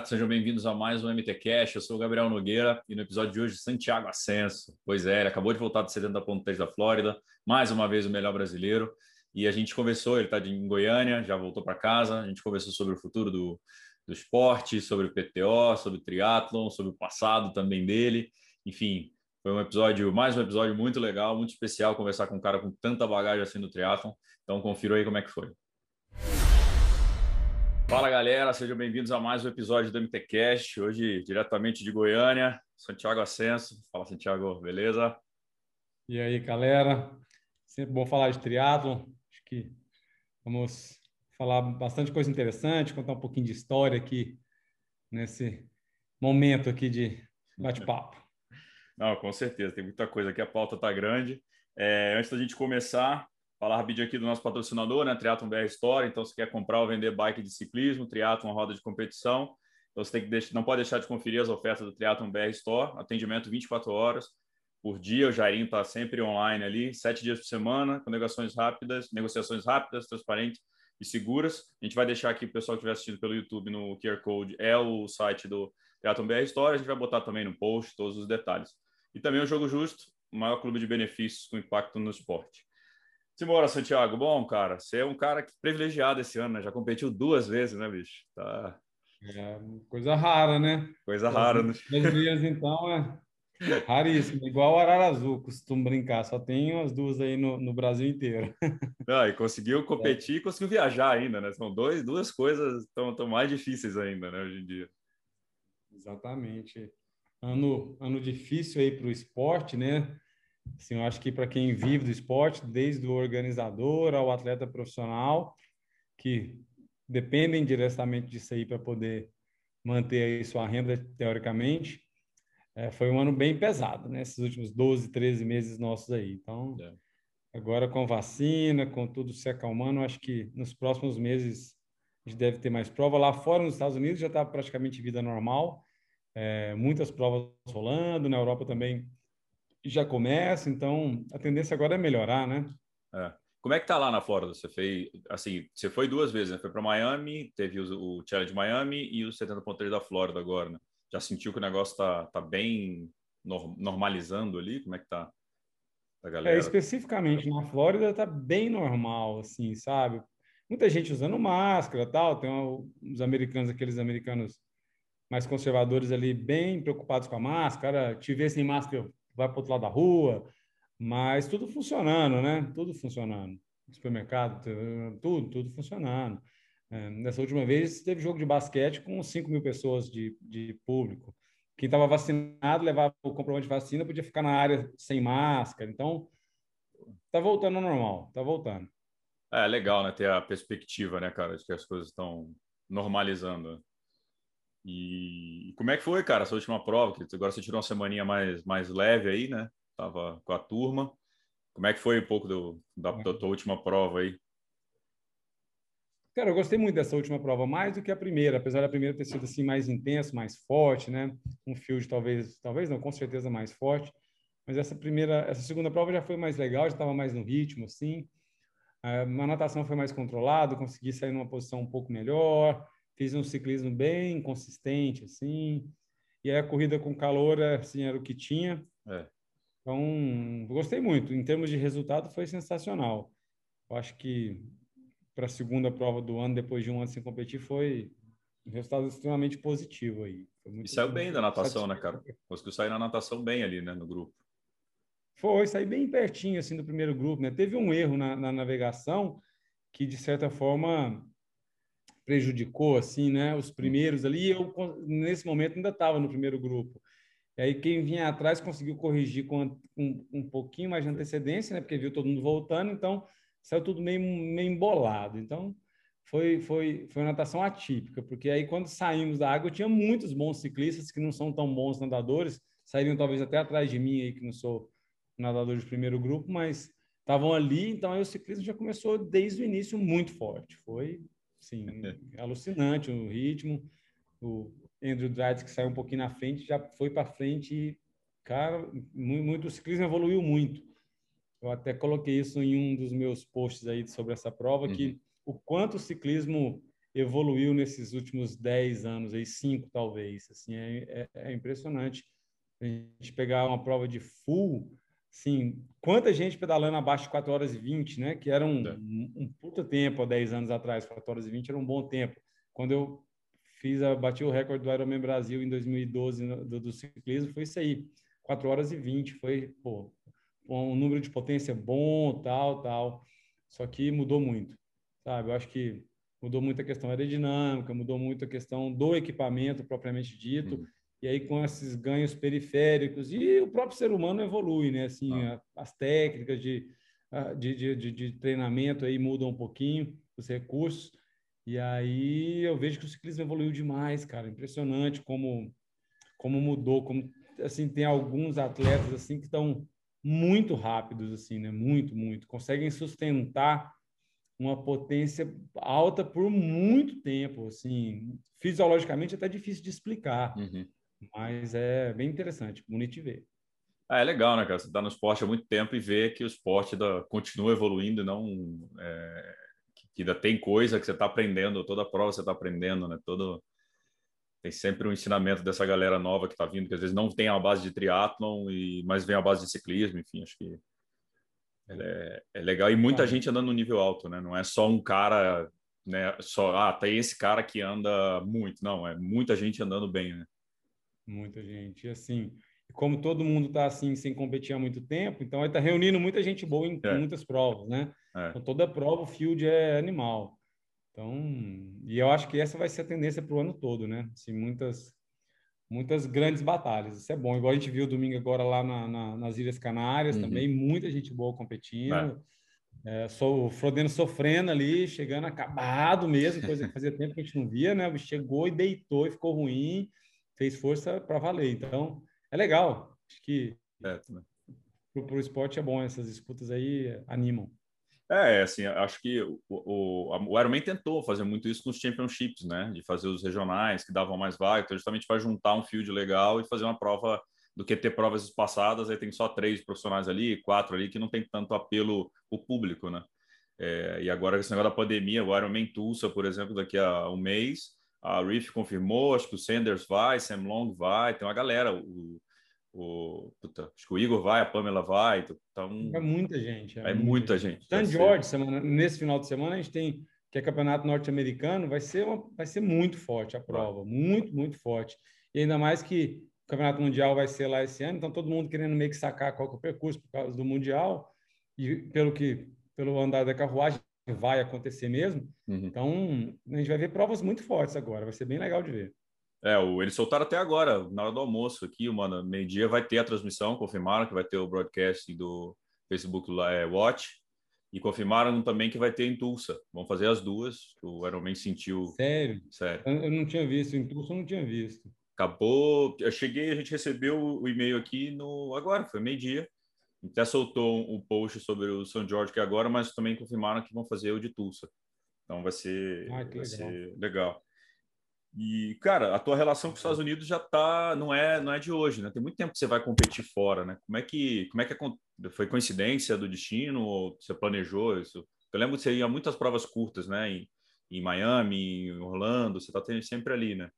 Sejam bem-vindos a mais um MTCast. Eu sou o Gabriel Nogueira e no episódio de hoje, Santiago Ascenso. Pois é, ele acabou de voltar do 70.3 da Flórida, mais uma vez o melhor brasileiro. E a gente conversou, ele está em Goiânia, já voltou para casa, a gente conversou sobre o futuro do, do esporte, sobre o PTO, sobre o triatlon, sobre o passado também dele. Enfim, foi um episódio, mais um episódio muito legal, muito especial conversar com um cara com tanta bagagem assim do triatlon. Então confira aí como é que foi. Fala galera, sejam bem-vindos a mais um episódio do MTcast. Hoje diretamente de Goiânia, Santiago Ascenso. Fala Santiago, beleza? E aí, galera? Sempre bom falar de triatlon que vamos falar bastante coisa interessante, contar um pouquinho de história aqui nesse momento aqui de bate-papo. Não, com certeza, tem muita coisa aqui, a pauta está grande. É, antes da gente começar, falar rapidinho aqui do nosso patrocinador, né, Triathlon BR Store. Então, se quer comprar ou vender bike de ciclismo, Triathlon roda de competição, então você tem que deixar, não pode deixar de conferir as ofertas do Triathlon BR Store, atendimento 24 horas por dia. O Jairinho está sempre online ali, sete dias por semana, com negociações rápidas, negociações rápidas, transparentes e seguras. A gente vai deixar aqui, o pessoal que estiver assistindo pelo YouTube no QR Code, é o site do Teatro BR História. A gente vai botar também no post todos os detalhes. E também o Jogo Justo, o maior clube de benefícios com impacto no esporte. Simbora, Santiago. Bom, cara, você é um cara privilegiado esse ano, né? Já competiu duas vezes, né, bicho? Tá... É coisa rara, né? Coisa rara. Né? As então, é Raríssimo, igual o Arara Azul, costumo brincar, só tem as duas aí no, no Brasil inteiro. Ah, e conseguiu competir é. e conseguiu viajar ainda, né? São dois, duas coisas tão, tão mais difíceis ainda, né, hoje em dia. Exatamente. Ano, ano difícil aí para o esporte, né? Assim, eu acho que para quem vive do esporte, desde o organizador ao atleta profissional, que dependem diretamente disso aí para poder manter aí sua renda, teoricamente, é, foi um ano bem pesado, né? Esses últimos 12, 13 meses nossos aí. Então, é. agora com vacina, com tudo se acalmando, acho que nos próximos meses a gente deve ter mais prova. Lá fora, nos Estados Unidos, já está praticamente vida normal. É, muitas provas rolando, na Europa também já começa, então a tendência agora é melhorar, né? É. Como é que tá lá na Flórida? Você fez, assim, você foi duas vezes, né? Foi para Miami, teve o, o Challenge Miami e o 70.3 da Flórida agora, né? Já sentiu que o negócio está tá bem normalizando ali? Como é que tá a galera? É, especificamente na Flórida está bem normal, assim, sabe? Muita gente usando máscara tal, tem uns americanos, aqueles americanos mais conservadores ali, bem preocupados com a máscara, te ver sem máscara, vai para o outro lado da rua, mas tudo funcionando, né? Tudo funcionando. Supermercado, tudo, tudo funcionando. É, nessa última vez, teve jogo de basquete com 5 mil pessoas de, de público. Quem estava vacinado levava o comprovante de vacina, podia ficar na área sem máscara. Então, tá voltando ao normal, tá voltando. É legal, né? Ter a perspectiva, né, cara, de que as coisas estão normalizando. E como é que foi, cara, essa última prova? Que agora você tirou uma semaninha mais, mais leve aí, né? Tava com a turma. Como é que foi um pouco do, da, da tua última prova aí? Cara, eu gostei muito dessa última prova, mais do que a primeira, apesar da primeira ter sido assim mais intenso, mais forte, né? Um field talvez, talvez não, com certeza mais forte. Mas essa primeira, essa segunda prova já foi mais legal, já estava mais no ritmo, assim. A natação foi mais controlado, consegui sair numa posição um pouco melhor, fiz um ciclismo bem consistente, assim. E aí a corrida com calor, assim, era o que tinha. É. Então, gostei muito. Em termos de resultado, foi sensacional. Eu acho que para a segunda prova do ano, depois de um ano sem competir, foi um resultado extremamente positivo aí. e saiu bem da natação, né, cara? Conseguiu sair na natação bem ali, né, no grupo. Foi, saí bem pertinho, assim, do primeiro grupo, né? Teve um erro na, na navegação que, de certa forma, prejudicou, assim, né? Os primeiros ali, eu, nesse momento, ainda estava no primeiro grupo. E aí, quem vinha atrás conseguiu corrigir com um, um pouquinho mais de antecedência, né? Porque viu todo mundo voltando, então saiu tudo meio, meio embolado. Então, foi, foi, foi uma natação atípica, porque aí quando saímos da água, tinha muitos bons ciclistas que não são tão bons nadadores, sairiam talvez até atrás de mim aí, que não sou nadador de primeiro grupo, mas estavam ali, então aí o ciclismo já começou desde o início muito forte. Foi, sim, alucinante o ritmo. O Andrew Dright, que saiu um pouquinho na frente, já foi para frente e, cara, muito, o ciclismo evoluiu muito. Eu até coloquei isso em um dos meus posts aí sobre essa prova, uhum. que o quanto o ciclismo evoluiu nesses últimos 10 anos, aí cinco talvez, assim, é, é, é impressionante. A gente pegar uma prova de full, Sim, quanta gente pedalando abaixo de 4 horas e 20, né? Que era um, é. um, puta tempo há 10 anos atrás, 4 horas e 20 era um bom tempo. Quando eu fiz a, bati o recorde do Ironman Brasil em 2012 no, do, do, ciclismo, foi isso aí, 4 horas e 20, foi, pô, um número de potência bom, tal, tal. Só que mudou muito, sabe? Eu acho que mudou muito a questão aerodinâmica, mudou muito a questão do equipamento propriamente dito. Uhum e aí com esses ganhos periféricos e o próprio ser humano evolui, né? Assim, ah. as técnicas de, de, de, de, treinamento aí mudam um pouquinho, os recursos, e aí eu vejo que o ciclismo evoluiu demais, cara, impressionante como como mudou, como assim tem alguns atletas assim que estão muito rápidos assim, né? Muito, muito, conseguem sustentar uma potência alta por muito tempo, assim, fisiologicamente é até difícil de explicar. Uhum. Mas é bem interessante, bonito de ver. Ah, é legal, né, cara? Você está no esporte há muito tempo e vê que o esporte da, continua evoluindo, não é, que ainda tem coisa que você está aprendendo, toda prova você está aprendendo, né? Todo tem sempre um ensinamento dessa galera nova que está vindo, que às vezes não tem a base de triatlon e mas vem a base de ciclismo, enfim, acho que é, é legal e muita gente andando no nível alto, né? Não é só um cara, né? Só ah, tem esse cara que anda muito, não, é muita gente andando bem, né? Muita gente. E assim, como todo mundo está assim, sem competir há muito tempo, então está reunindo muita gente boa em é. muitas provas, né? É. Então, toda prova, o field é animal. Então, e eu acho que essa vai ser a tendência para o ano todo, né? Assim, muitas, muitas grandes batalhas. Isso é bom. Igual a gente viu domingo agora lá na, na, nas Ilhas Canárias, uhum. também muita gente boa competindo. É. É, só, o Frodeno sofrendo ali, chegando acabado mesmo, coisa que fazia tempo que a gente não via, né? Chegou e deitou e ficou ruim fez força para valer. Então, é legal. Acho que é, para o esporte é bom, essas disputas aí animam. É, assim, acho que o, o, o Ironman tentou fazer muito isso com os championships, né? De fazer os regionais que davam mais vaga, então justamente para juntar um field legal e fazer uma prova do que ter provas passadas, aí tem só três profissionais ali, quatro ali, que não tem tanto apelo o público, né? É, e agora, esse negócio da pandemia, o Ironman Tulsa, por exemplo, daqui a um mês, a Reef confirmou, acho que o Sanders vai, Sam Long vai, tem uma galera. O, o, puta, acho que o Igor vai, a Pamela vai. Então, é muita gente. É, é muita gente. San George, semana, nesse final de semana, a gente tem que é campeonato norte-americano, vai ser uma, vai ser muito forte a prova, muito, muito forte. E ainda mais que o campeonato mundial vai ser lá esse ano, então todo mundo querendo meio que sacar qual é o percurso por causa do mundial e pelo que pelo andar da carruagem vai acontecer mesmo. Uhum. Então, a gente vai ver provas muito fortes agora, vai ser bem legal de ver. É, eles soltaram até agora, na hora do almoço aqui, mano, meio-dia vai ter a transmissão, confirmaram que vai ter o broadcast do Facebook é, Watch e confirmaram também que vai ter em Tulsa. Vão fazer as duas, o Ironman sentiu... Sério? Sério. Eu não tinha visto, em Tulsa eu não tinha visto. Acabou, eu cheguei, a gente recebeu o e-mail aqui no agora, foi meio-dia, até soltou um post sobre o São Jorge que é agora, mas também confirmaram que vão fazer o de Tulsa. Então vai ser, ah, vai legal. ser legal. E, cara, a tua relação com os Estados Unidos já tá, não é, não é de hoje, né? Tem muito tempo que você vai competir fora, né? Como é que, como é que foi coincidência do destino ou você planejou isso? Eu lembro que você ia muitas provas curtas, né? Em, em Miami, em Orlando, você tá sempre ali, né?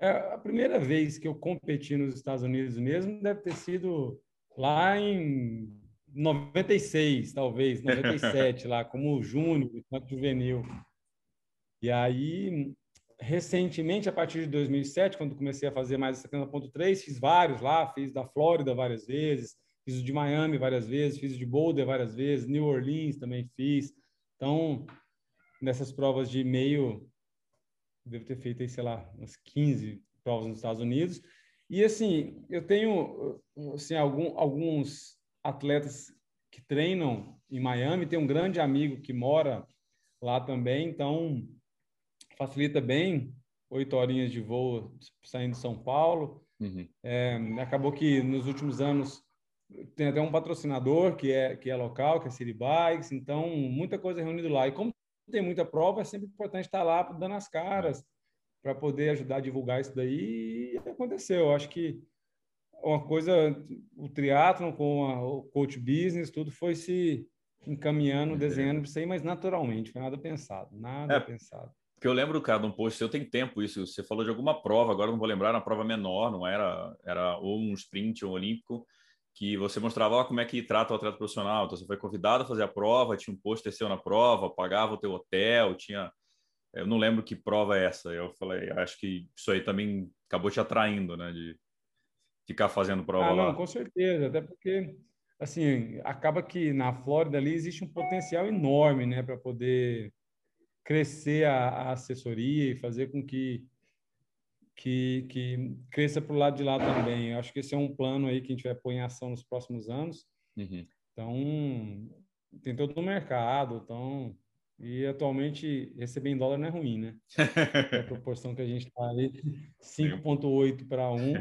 É, a primeira vez que eu competi nos Estados Unidos mesmo deve ter sido lá em 96, talvez, 97, lá, como júnior, tanto juvenil. E aí, recentemente, a partir de 2007, quando comecei a fazer mais essa 70.3, fiz vários lá, fiz da Flórida várias vezes, fiz o de Miami várias vezes, fiz o de Boulder várias vezes, New Orleans também fiz. Então, nessas provas de meio, devo ter feito aí, sei lá, umas 15 provas nos Estados Unidos. E assim, eu tenho assim, algum, alguns atletas que treinam em Miami, tem um grande amigo que mora lá também, então facilita bem oito horinhas de voo saindo de São Paulo. Uhum. É, acabou que nos últimos anos tem até um patrocinador que é que é local, que é City Bikes, então muita coisa reunida lá. E como tem muita prova, é sempre importante estar lá dando as caras para poder ajudar a divulgar isso daí. E aconteceu. Eu acho que uma coisa, o triatlon com a, o coach business, tudo foi se encaminhando, desenhando para isso aí, mas naturalmente, foi nada pensado, nada é, pensado. Porque eu lembro, cara, de um post, eu tenho tempo isso, você falou de alguma prova, agora não vou lembrar, uma prova menor, não era, era ou um sprint ou um olímpico, que você mostrava ó, como é que trata o atleta profissional. Então, você foi convidado a fazer a prova, tinha um pôster seu na prova, pagava o teu hotel, tinha... Eu não lembro que prova é essa. Eu falei, acho que isso aí também acabou te atraindo, né? De ficar fazendo prova ah, lá. Não, com certeza. Até porque, assim, acaba que na Flórida ali existe um potencial enorme, né? Para poder crescer a, a assessoria e fazer com que que, que cresça para o lado de lá também. Eu acho que esse é um plano aí que a gente vai pôr em ação nos próximos anos. Uhum. Então, tem todo o mercado, então... E atualmente receber em dólar não é ruim, né? A proporção que a gente está aí, 5,8 para 1,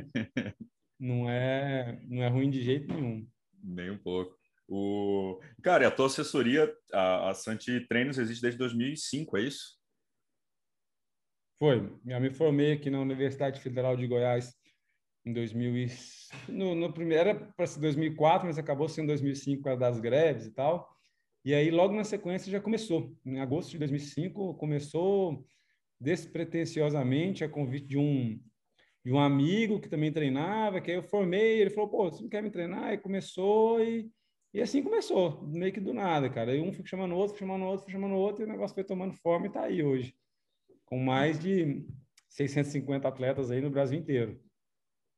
não é, não é ruim de jeito nenhum. Nem um pouco. O... Cara, a tua assessoria, a, a Santi Treinos, existe desde 2005, é isso? Foi. Eu me formei aqui na Universidade Federal de Goiás em 2000 e... no, no primeiro era para ser 2004, mas acabou sendo 2005 por das greves e tal. E aí logo na sequência já começou. Em agosto de 2005 começou despretensiosamente a convite de um de um amigo que também treinava, que aí eu formei, ele falou: "Pô, você não quer me treinar?" E começou e e assim começou, meio que do nada, cara. E um foi chamando o outro, chamando o outro, chamando o outro, e o negócio foi tomando forma e tá aí hoje com mais de 650 atletas aí no Brasil inteiro.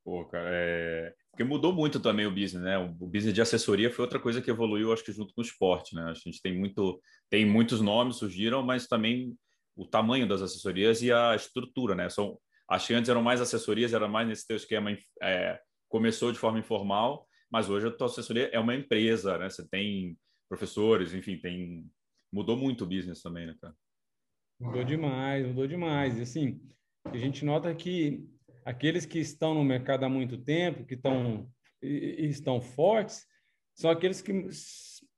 Pô, cara, é... porque mudou muito também o business, né? O business de assessoria foi outra coisa que evoluiu, acho que junto com o esporte, né? A gente tem muito, tem muitos nomes surgiram, mas também o tamanho das assessorias e a estrutura, né? São, acho que antes eram mais assessorias, era mais nesse teu esquema, é, começou de forma informal, mas hoje a tua assessoria é uma empresa, né? Você tem professores, enfim, tem mudou muito o business também, né, cara? Mudou demais, mudou demais. E assim, a gente nota que aqueles que estão no mercado há muito tempo, que estão, e, estão fortes, são aqueles que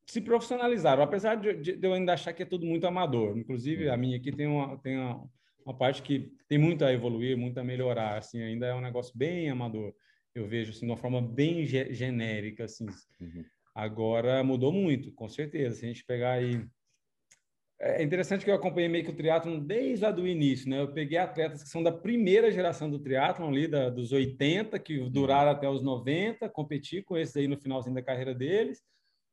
se profissionalizaram, apesar de, de, eu ainda achar que é tudo muito amador. Inclusive, a minha aqui tem uma, tem uma, uma parte que tem muito a evoluir, muito a melhorar. Assim, ainda é um negócio bem amador. Eu vejo assim, de uma forma bem ge genérica. Assim. Uhum. Agora mudou muito, com certeza. Se a gente pegar aí é interessante que eu acompanhei meio que o triatlon desde lá do início, né? Eu peguei atletas que são da primeira geração do triatlon ali, da, dos 80, que uhum. duraram até os 90, competi com esses aí no finalzinho da carreira deles.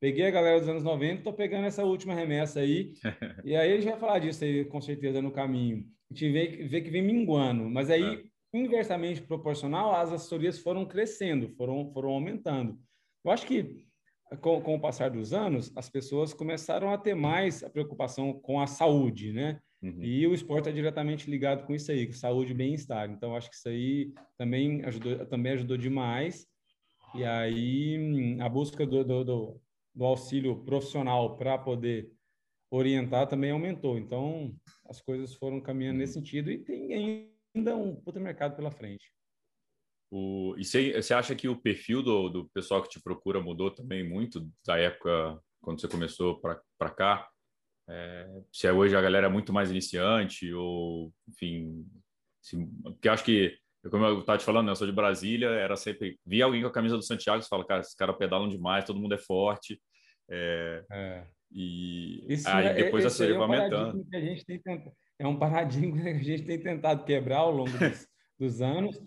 Peguei a galera dos anos 90, tô pegando essa última remessa aí. e aí a gente vai falar disso aí, com certeza, no caminho. A gente vê, vê que vem minguando, mas aí, é. inversamente proporcional, as assessorias foram crescendo, foram, foram aumentando. Eu acho que com, com o passar dos anos, as pessoas começaram a ter mais a preocupação com a saúde, né? Uhum. E o esporte é diretamente ligado com isso aí, com saúde e bem-estar. Então, acho que isso aí também ajudou, também ajudou demais. E aí, a busca do, do, do, do auxílio profissional para poder orientar também aumentou. Então, as coisas foram caminhando nesse uhum. sentido e tem ainda um puta mercado pela frente. O, e você, acha que o perfil do, do pessoal que te procura mudou também muito da época quando você começou para cá? É, se é hoje a galera é muito mais iniciante ou, enfim, se, porque acho que, como eu estava te falando, né, eu sou de Brasília, era sempre, via alguém com a camisa do Santiago, você fala, cara, esses caras pedalam demais, todo mundo é forte, é, é. e Isso aí é, depois a série é vai aumentando. é um paradigma que a gente tem tentado quebrar ao longo dos, dos anos,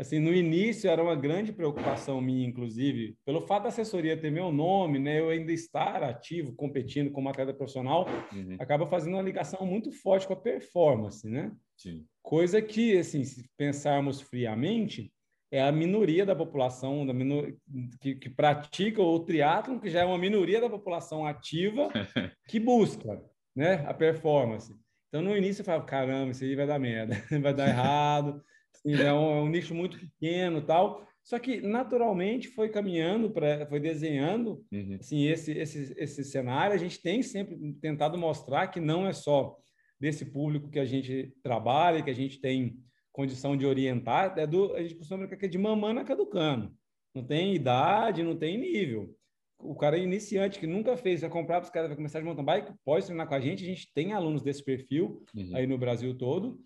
assim, no início era uma grande preocupação minha, inclusive, pelo fato da assessoria ter meu nome, né, eu ainda estar ativo, competindo como atleta profissional, uhum. acaba fazendo uma ligação muito forte com a performance, né? Sim. Coisa que, assim, se pensarmos friamente, é a minoria da população da minor... que, que pratica o triatlon, que já é uma minoria da população ativa que busca, né, a performance. Então, no início eu falava, caramba, isso aí vai dar merda, vai dar errado, é um, é um nicho muito pequeno tal. Só que naturalmente foi caminhando para, foi desenhando uhum. assim esse, esse esse cenário. A gente tem sempre tentado mostrar que não é só desse público que a gente trabalha, que a gente tem condição de orientar, é do, a gente costuma brincar que é de mamana caducando. Não tem idade, não tem nível. O cara é iniciante, que nunca fez, vai comprar para os caras, vai começar de mountain bike, pode treinar com a gente. A gente tem alunos desse perfil uhum. aí no Brasil todo.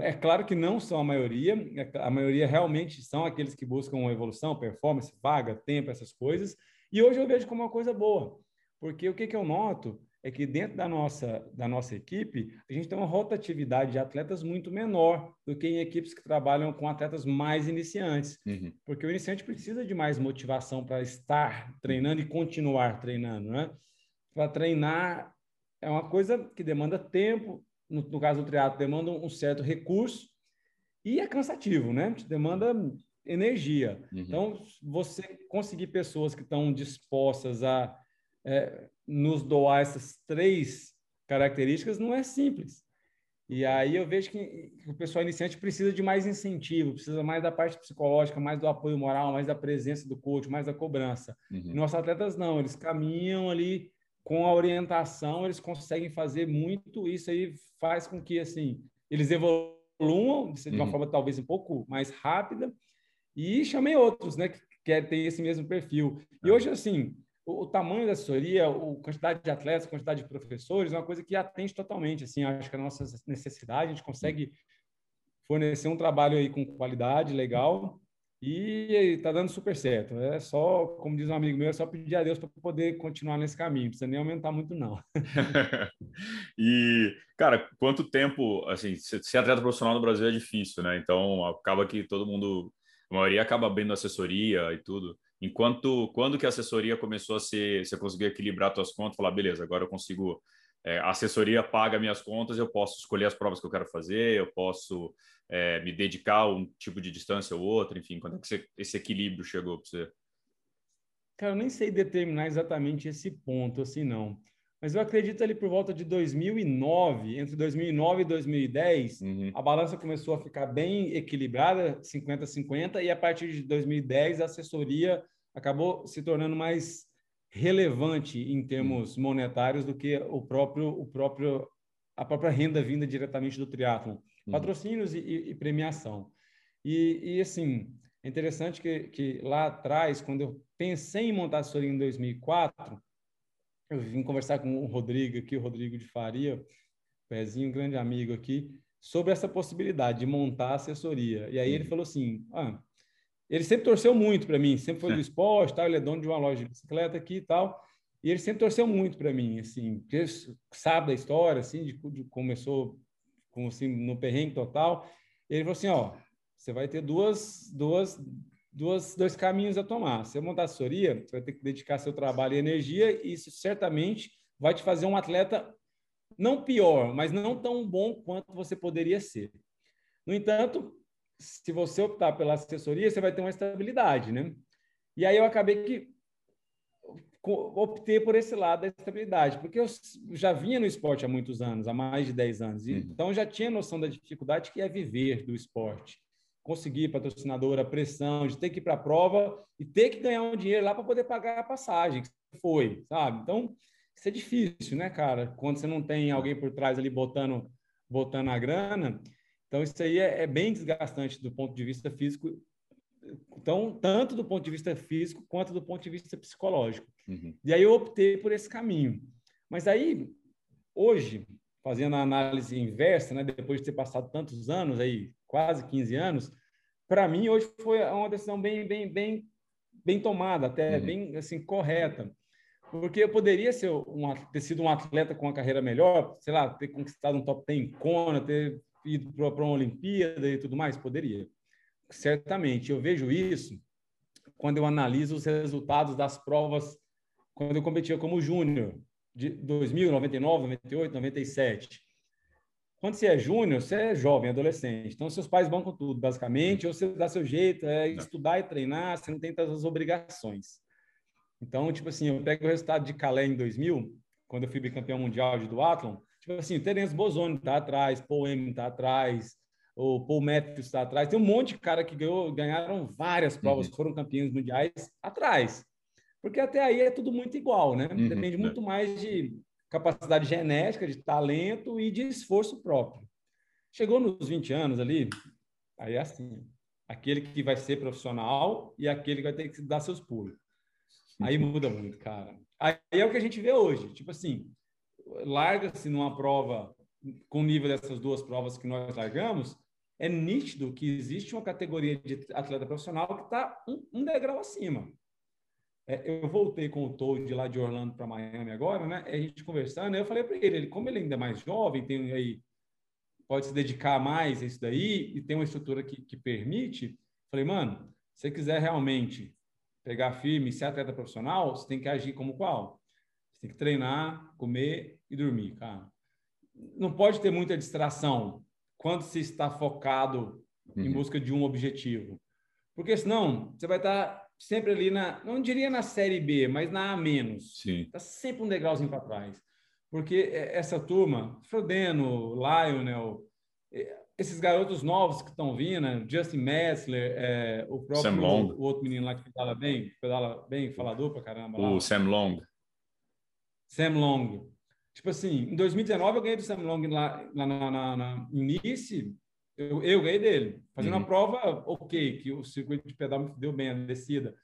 É claro que não são a maioria, é a maioria realmente são aqueles que buscam evolução, performance, vaga, tempo, essas coisas. E hoje eu vejo como uma coisa boa, porque o que, que eu noto é que dentro da nossa, da nossa equipe, a gente tem uma rotatividade de atletas muito menor do que em equipes que trabalham com atletas mais iniciantes. Uhum. Porque o iniciante precisa de mais motivação para estar treinando e continuar treinando, né? Para treinar é uma coisa que demanda tempo, no, no caso do triatlo, demanda um certo recurso e é cansativo, né? Demanda energia. Uhum. Então, você conseguir pessoas que estão dispostas a é, nos doar essas três características não é simples. E aí eu vejo que o pessoal iniciante precisa de mais incentivo, precisa mais da parte psicológica, mais do apoio moral, mais da presença do coach, mais da cobrança. Uhum. Nossos atletas não, eles caminham ali com a orientação, eles conseguem fazer muito, isso aí faz com que assim, eles evoluam de uma uhum. forma talvez um pouco mais rápida e chamei outros, né, que querem esse mesmo perfil. E hoje assim, o, o, tamanho da assessoria, a quantidade de atletas, a quantidade de professores, é uma coisa que atende totalmente. Assim, acho que a nossa necessidade, a gente consegue fornecer um trabalho aí com qualidade, legal, e está dando super certo. É só, como diz um amigo meu, é só pedir a Deus para poder continuar nesse caminho. Não precisa nem aumentar muito, não. e, cara, quanto tempo, assim, ser atleta profissional no Brasil é difícil, né? Então, acaba que todo mundo, a maioria acaba abrindo assessoria e tudo. Enquanto quando que a assessoria começou a ser, você conseguiu equilibrar suas contas, falar, beleza, agora eu consigo, é, a assessoria paga minhas contas, eu posso escolher as provas que eu quero fazer, eu posso é, me dedicar a um tipo de distância ou outro, enfim, quando é que você, esse equilíbrio chegou para você? Cara, eu nem sei determinar exatamente esse ponto, assim, não. Mas eu acredito ali por volta de 2009, entre 2009 e 2010, uhum. a balança começou a ficar bem equilibrada, 50-50, e a partir de 2010 a assessoria acabou se tornando mais relevante em termos uhum. monetários do que o próprio, o próprio, a própria renda vinda diretamente do triatlon. Uhum. Patrocínios e, e, e premiação. E, e, assim, é interessante que, que lá atrás, quando eu pensei em montar a assessoria em 2004, eu vim conversar com o Rodrigo aqui, o Rodrigo de Faria, Pezinho, grande amigo aqui, sobre essa possibilidade de montar assessoria. E aí ele uhum. falou assim: ah, ele sempre torceu muito para mim, sempre foi do esporte, tal, ele é dono de uma loja de bicicleta aqui e tal. E ele sempre torceu muito para mim, assim, sabe da história, assim, de, de começou com assim no perrengue total. Ele falou assim, ó, você vai ter duas duas duas, dois caminhos a tomar. Se você montar assessoria, você vai ter que dedicar seu trabalho e energia, e isso certamente vai te fazer um atleta não pior, mas não tão bom quanto você poderia ser. No entanto, se você optar pela assessoria, você vai ter uma estabilidade, né? E aí eu acabei que optei por esse lado da estabilidade, porque eu já vinha no esporte há muitos anos, há mais de 10 anos, uhum. então já tinha noção da dificuldade que é viver do esporte conseguir patrocinador, a pressão de ter que ir para a prova e ter que ganhar um dinheiro lá para poder pagar a passagem, que foi, sabe? Então, isso é difícil, né, cara? Quando você não tem alguém por trás ali botando, botando a grana. Então, isso aí é, é bem desgastante do ponto de vista físico, então, tanto do ponto de vista físico quanto do ponto de vista psicológico. Uhum. E aí eu optei por esse caminho. Mas aí, hoje, fazendo a análise inversa, né, depois de ter passado tantos anos aí, quase 15 anos, para mim hoje foi uma decisão bem, bem, bem, bem tomada, até uhum. bem assim correta, porque eu poderia ser um, ter sido um atleta com uma carreira melhor, sei lá, ter conquistado um top 10 em Kona, ter ido para uma Olimpíada e tudo mais, poderia. Certamente, eu vejo isso quando eu analiso os resultados das provas quando eu competia como júnior, de 2000, 99, 98, 97. Quando você é júnior, você é jovem, adolescente. Então, seus pais bancam tudo, basicamente, ou você dá seu jeito, é estudar e treinar, você não tem tantas obrigações. Então, tipo assim, eu pego o resultado de Calais em 2000, quando eu fui bicampeão mundial de duatlon, tipo assim, o Terence Bozoni tá atrás, Paul Emin tá atrás, o Paul Matthews está atrás, tem um monte de cara que ganhou, ganharam várias provas, uhum. foram campeões mundiais atrás. Porque até aí é tudo muito igual, né? Uhum, Depende muito mais de capacidade genética, de talento e de esforço próprio. Chegou nos 20 anos ali, Aí é assim, aquele que vai ser profissional e aquele que vai ter que dar seus pulos. Aí muda muito, cara. Aí é o que a gente vê hoje. Tipo assim, larga-se numa prova com nível dessas duas provas que nós largamos, é nítido que existe uma categoria de atleta profissional que está um, um, degrau acima. É, eu voltei com o Toad lá de Orlando para Miami agora, né? A gente conversando, eu falei para ele, ele, como ele ainda é mais jovem, tem aí pode se dedicar mais a isso daí e tem uma estrutura que, que permite. Falei, mano, se você quiser realmente pegar firme, ser atleta profissional, você tem que agir como qual? Você tem que treinar, comer e dormir, cara. Não pode ter muita distração quando se está focado uhum. em busca de um objetivo. Porque senão você vai estar sempre ali na, não diria na série B, mas na A menos. Está sempre um degrauzinho para trás. Porque é, essa turma, Frodeno, Lionel, é, esses garotos novos que estão vindo, né? Justin Metzler, é, o próprio Sam Long. O, outro menino lá que pedala bem, pedala bem, falador pra caramba. O lá. Sam Long. Sam Long. Tipo assim, em 2019 eu ganhei do Sam Long lá, lá na, na, na início, eu, eu ganhei dele, fazendo uhum. uma prova ok, que o circuito de pedal me deu bem, a descida.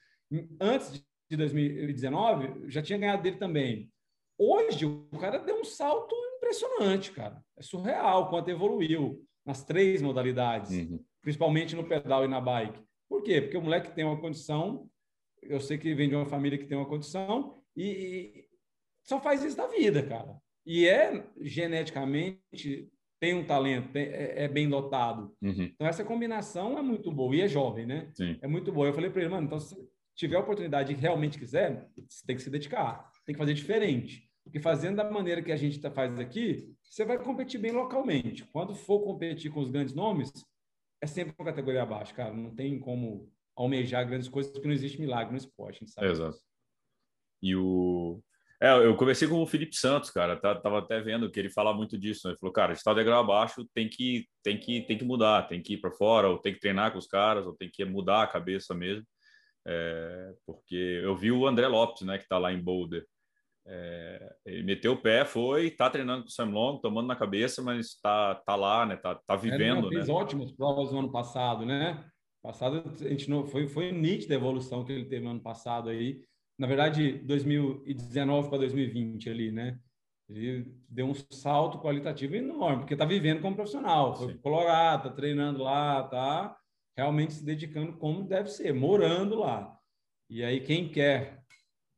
Antes de 2019, já tinha ganhado dele também. Hoje, o cara deu um salto impressionante, cara. É surreal quanto evoluiu nas três modalidades, uhum. principalmente no pedal e na bike. Por quê? Porque o moleque tem uma condição, eu sei que vem de uma família que tem uma condição e só faz isso da vida, cara. E é geneticamente tem um talento, tem, é, é, bem dotado. Uhum. Então essa combinação é muito boa e é jovem, né? Sim. É muito boa. Eu falei para ele, mano, então se tiver a oportunidade e realmente quiser, você tem que se dedicar, tem que fazer diferente. Porque fazendo da maneira que a gente tá, faz aqui, você vai competir bem localmente. Quando for competir com os grandes nomes, é sempre uma categoria abaixo, cara. Não tem como almejar grandes coisas, porque não existe milagre no esporte, a gente sabe. Exato. E o. É, eu conversei com o Felipe Santos, cara. Tá, tava até vendo que ele fala muito disso. Né? Ele falou, cara, está degrau abaixo, tem que, tem que, tem que mudar, tem que ir para fora, ou tem que treinar com os caras, ou tem que mudar a cabeça mesmo. É, porque eu vi o André Lopes, né, que está lá em Boulder. É, ele meteu o pé, foi, tá treinando com o Sam Long, tomando na cabeça, mas tá, tá lá, né? Tá, tá vivendo. Ele fez né? ótimas provas no ano passado, né? Passado a gente não foi foi nítida a evolução que ele teve no ano passado aí. Na verdade, 2019 para 2020 ali, né? Ele deu um salto qualitativo enorme, porque tá vivendo como profissional. Foi colorado, tá treinando lá, tá realmente se dedicando como deve ser, morando lá. E aí quem quer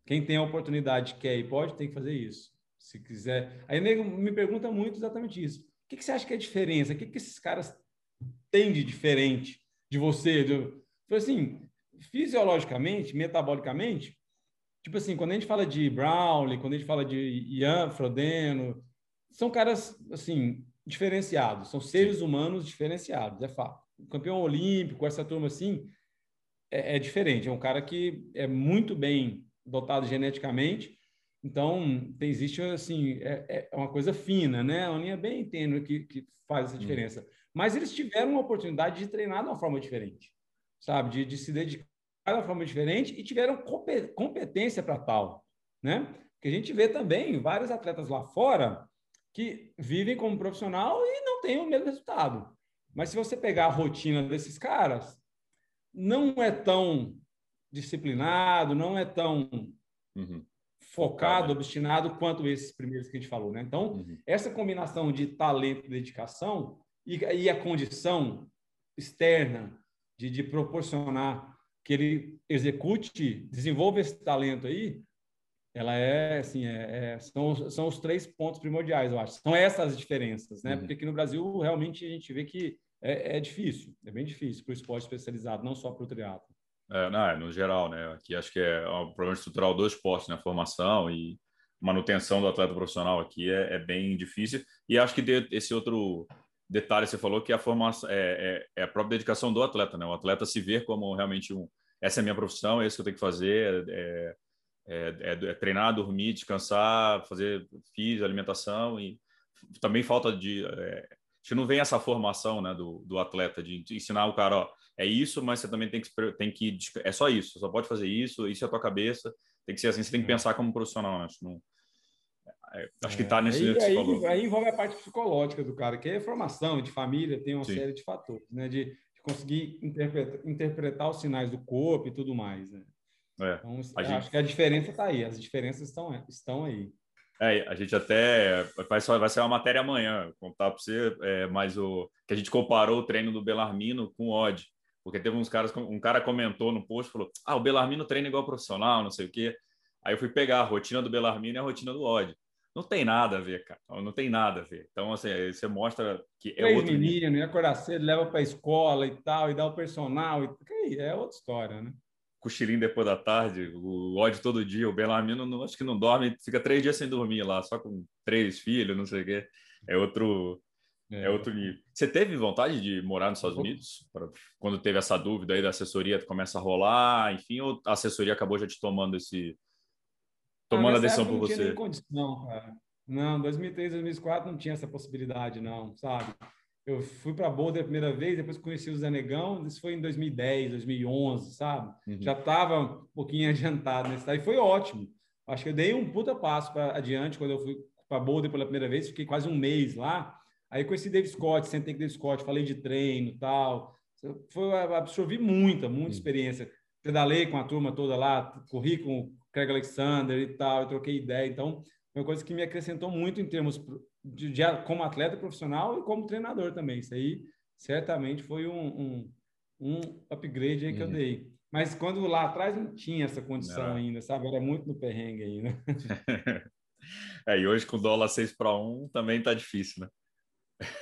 quem tem a oportunidade, quer e pode, tem que fazer isso. Se quiser. Aí nego me pergunta muito exatamente isso. O que, que você acha que é a diferença? O que, que esses caras têm de diferente de você? De... assim, fisiologicamente, metabolicamente, tipo assim, quando a gente fala de Brownlee, quando a gente fala de Ian Frodeno, são caras, assim, diferenciados, são seres humanos diferenciados, é fato. O campeão olímpico, essa turma assim, é, é diferente. É um cara que é muito bem dotado geneticamente. Então, tem, existe assim, é, é uma coisa fina, né? Uma linha bem tênue que, que faz essa diferença. Uhum. Mas eles tiveram uma oportunidade de treinar de uma forma diferente, sabe? De, de se dedicar de uma forma diferente e tiveram competência para tal, né? Porque a gente vê também vários atletas lá fora que vivem como profissional e não têm o mesmo resultado. Mas se você pegar a rotina desses caras, não é tão disciplinado, não é tão uhum. focado, obstinado quanto esses primeiros que a gente falou, né? Então, uhum. essa combinação de talento e dedicação e, e a condição externa de, de proporcionar que ele execute, desenvolva esse talento aí, ela é assim, é, é, são, são os três pontos primordiais, eu acho. São essas as diferenças, né? Uhum. Porque aqui no Brasil realmente a gente vê que é, é difícil, é bem difícil para o esporte especializado, não só para o triatlo. É, não, é, no geral, né? Aqui acho que é um problema estrutural do esporte, né? Formação e manutenção do atleta profissional aqui é, é bem difícil. E acho que esse outro detalhe você falou que a formação é, é, é, a própria dedicação do atleta, né? O atleta se ver como realmente um essa é a minha profissão, é isso que eu tenho que fazer, é, é, é, é treinar, dormir, descansar, fazer física, alimentação e também falta de é, acho que não vem essa formação né, do, do atleta de ensinar o cara, ó, é isso, mas você também tem que, tem que. É só isso, só pode fazer isso, isso é a tua cabeça. Tem que ser assim, você tem que é. pensar como profissional, né? Acho, não, é, acho que está nesse. Aí, aí, aí, envolve a parte psicológica do cara, que é formação de família, tem uma Sim. série de fatores, né? De, de conseguir interpretar, interpretar os sinais do corpo e tudo mais. Né? É, então, gente... acho que a diferença está aí, as diferenças estão, estão aí. É, a gente até vai, vai ser uma matéria amanhã, contar para você, é, mas o que a gente comparou o treino do Belarmino com o Odd, porque teve uns caras, um cara comentou no post, falou, ah, o Belarmino treina igual profissional, não sei o quê. Aí eu fui pegar a rotina do Belarmino e a rotina do Odd. Não tem nada a ver, cara. Não tem nada a ver. Então, assim, você mostra que é Três outro menino, ia acordar cedo, leva para a escola e tal, e dá o personal. E... É outra história, né? Cochilinho depois da tarde, o ódio todo dia. O Belarmino, não, acho que não dorme, fica três dias sem dormir lá, só com três filhos, não sei o quê. É outro, é. é outro nível. Você teve vontade de morar nos Estados Unidos? Quando teve essa dúvida aí da assessoria, começa a rolar, enfim, ou a assessoria acabou já te tomando esse, tomando a decisão por você. Não condição, cara. Não, 2003, 2004 não tinha essa possibilidade, não, sabe? Eu fui para Boulder a primeira vez, depois conheci o Zé Negão, isso foi em 2010, 2011, sabe? Uhum. Já estava um pouquinho adiantado nesse daí, foi ótimo. Acho que eu dei um puta passo para adiante quando eu fui para Boulder pela primeira vez, fiquei quase um mês lá. Aí conheci David Scott, sentei com David Scott, falei de treino tal. Foi, absorvi muita, muita uhum. experiência. Pedalei com a turma toda lá, corri com Craig Alexander e tal, eu troquei ideia. Então, é uma coisa que me acrescentou muito em termos de, de como atleta profissional e como treinador também. Isso aí certamente foi um, um, um upgrade aí que uhum. eu dei. Mas quando lá atrás não tinha essa condição não. ainda, sabe? Era muito no perrengue ainda. é, e hoje com o dólar 6 para 1 também tá difícil, né?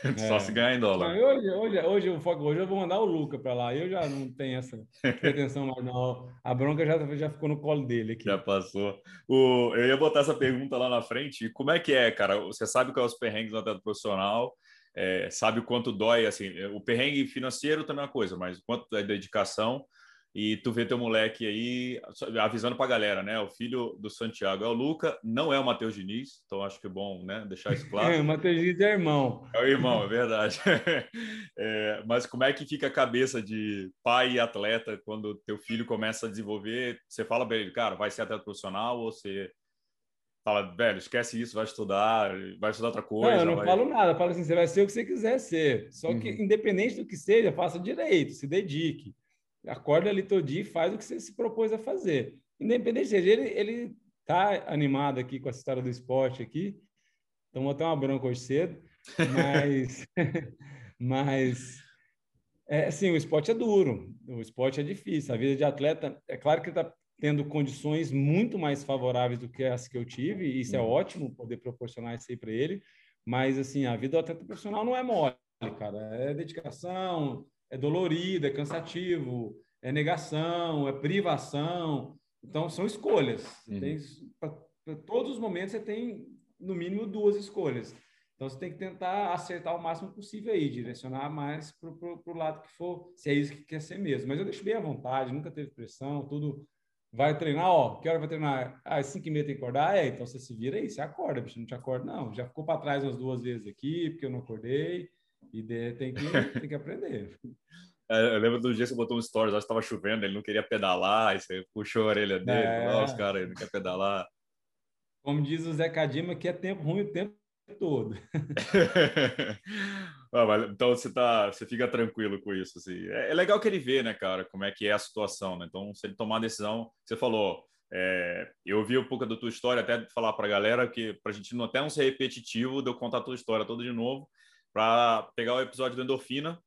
Só é. se ganhar em dólar. Não, hoje, hoje, hoje, hoje eu vou mandar o Luca para lá. Eu já não tenho essa pretensão mais, não. A bronca já, já ficou no colo dele aqui. Já passou. O, eu ia botar essa pergunta lá na frente. Como é que é, cara? Você sabe qual é os perrengues no atleta profissional? É, sabe o quanto dói, assim, o perrengue financeiro também é uma coisa, mas o quanto é dedicação e tu vê teu moleque aí avisando para a galera, né? O filho do Santiago é o Luca, não é o Matheus Diniz, então acho que é bom, né? Deixar isso claro. É, o Matheus Diniz é irmão. É o irmão, é verdade. É, mas como é que fica a cabeça de pai e atleta quando teu filho começa a desenvolver? Você fala para ele, cara, vai ser atleta profissional ou você fala, velho, esquece isso, vai estudar, vai estudar outra coisa. Não, eu não vai... falo nada, eu falo assim, você vai ser o que você quiser ser. Só que, uhum. independente do que seja, faça direito, se dedique acorda ali todo dia e faz o que você se propôs a fazer. Independente seja, ele, ele tá animado aqui com a história do esporte aqui, então vou ter uma bronca hoje cedo, mas, mas é, assim, o esporte é duro, o esporte é difícil, a vida de atleta, é claro que está tendo condições muito mais favoráveis do que as que eu tive, e isso é uhum. ótimo, poder proporcionar isso aí para ele, mas assim, a vida do atleta profissional não é mole, cara, é dedicação, é dolorido, é cansativo, é negação, é privação. Então, são escolhas. Uhum. Para todos os momentos, você tem, no mínimo, duas escolhas. Então, você tem que tentar acertar o máximo possível aí, direcionar mais para o lado que for, se é isso que quer ser mesmo. Mas eu deixo bem à vontade, nunca teve pressão, tudo. Vai treinar, ó, que hora vai treinar? Ah, às 5 e meia tem que acordar? É, então você se vira aí, você acorda, bicho, não te acorda, não. Já ficou para trás umas duas vezes aqui, porque eu não acordei. E tem que, tem que aprender. É, eu lembro do dia que você botou um stories, acho que estava chovendo, ele não queria pedalar, aí você puxou a orelha dele, é... falou, os caras, ele não quer pedalar. Como diz o Zé Cadima, que é tempo ruim o tempo todo. ah, então você tá, você fica tranquilo com isso, assim. É, é, legal que ele vê, né, cara, como é que é a situação, né? Então, se ele tomar a decisão, você falou, é, eu ouvi um pouco da tua história, até falar para a galera que para a gente não até não ser repetitivo, de eu contar a tua história toda de novo, para pegar o episódio do Endorfina,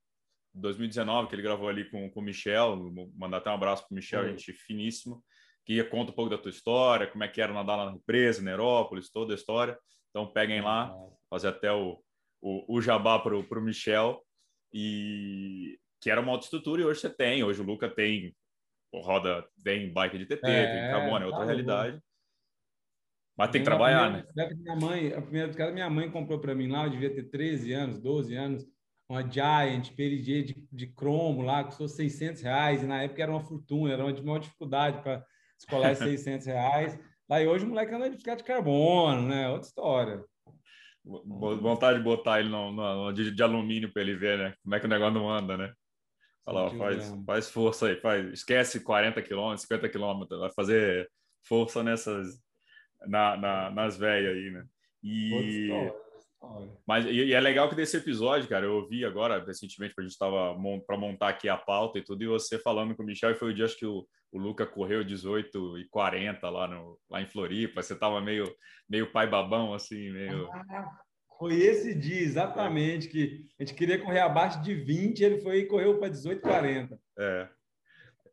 2019, que ele gravou ali com, com o Michel, mandar até um abraço para o Michel, uhum. gente finíssimo, que conta um pouco da tua história, como é que era nadar na represa, na Aerópolis, toda a história. Então peguem lá, fazer até o, o, o jabá para o Michel, e que era uma outra estrutura e hoje você tem. Hoje o Luca tem roda, tem bike de TT, é, tem carbono, é outra tá realidade. Mas tem que trabalhar, né? Minha mãe, a primeira bicicleta minha mãe comprou para mim lá, eu devia ter 13 anos, 12 anos uma Giant PLG de, de cromo lá, custou 600 reais, e na época era uma fortuna, era uma de maior dificuldade para escolar 600 reais. Lá e hoje o moleque anda de bicicleta de carbono, né? Outra história. Vontade de botar ele no, no de, de, alumínio para ele ver, né? Como é que o negócio não anda, né? Olha lá, faz, faz força aí, faz, esquece 40 quilômetros, 50 quilômetros, vai fazer força nessas, na, na nas velhas aí, né? E Mas e, e, é legal que desse episódio, cara, eu ouvi agora recentemente, a gente estava para montar aqui a pauta e tudo, e você falando com o Michel, e foi o dia acho que o, o Luca correu 18 e 40 lá, no, lá em Floripa, você estava meio, meio pai babão, assim, meio. Ah, foi esse dia, exatamente, que a gente queria correr abaixo de 20, ele foi e correu para 18 40. É.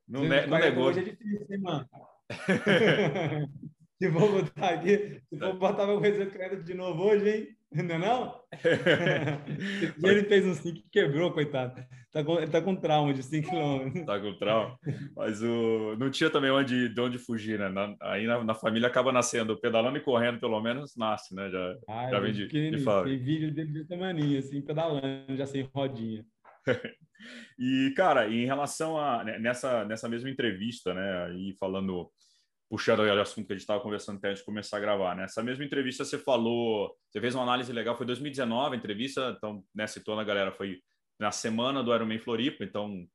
Não, ne não negou. Hoje é difícil, hein, mano? se for botar aqui, se for botar meu coisa crédito de novo hoje, hein? Não é não? ele fez um 5 e quebrou, coitado. Tá com, ele tá com trauma de 5 km. Tá com trauma. Mas o, não tinha também onde, de onde fugir, né? Na, aí na, na, família acaba nascendo, pedalando e correndo, pelo menos, nasce, né? Já, ah, já vem de, de. Tem vídeo dele de tamanho, assim, pedalando, já sem rodinha. e, cara, em relação a... Né, nessa, nessa mesma entrevista, né? E falando puxando o assunto que a gente estava conversando até antes de começar a gravar, né? Essa mesma entrevista você falou, você fez uma análise legal, foi 2019 a entrevista, então, né, citou na galera, foi na semana do Ironman Floripa, então,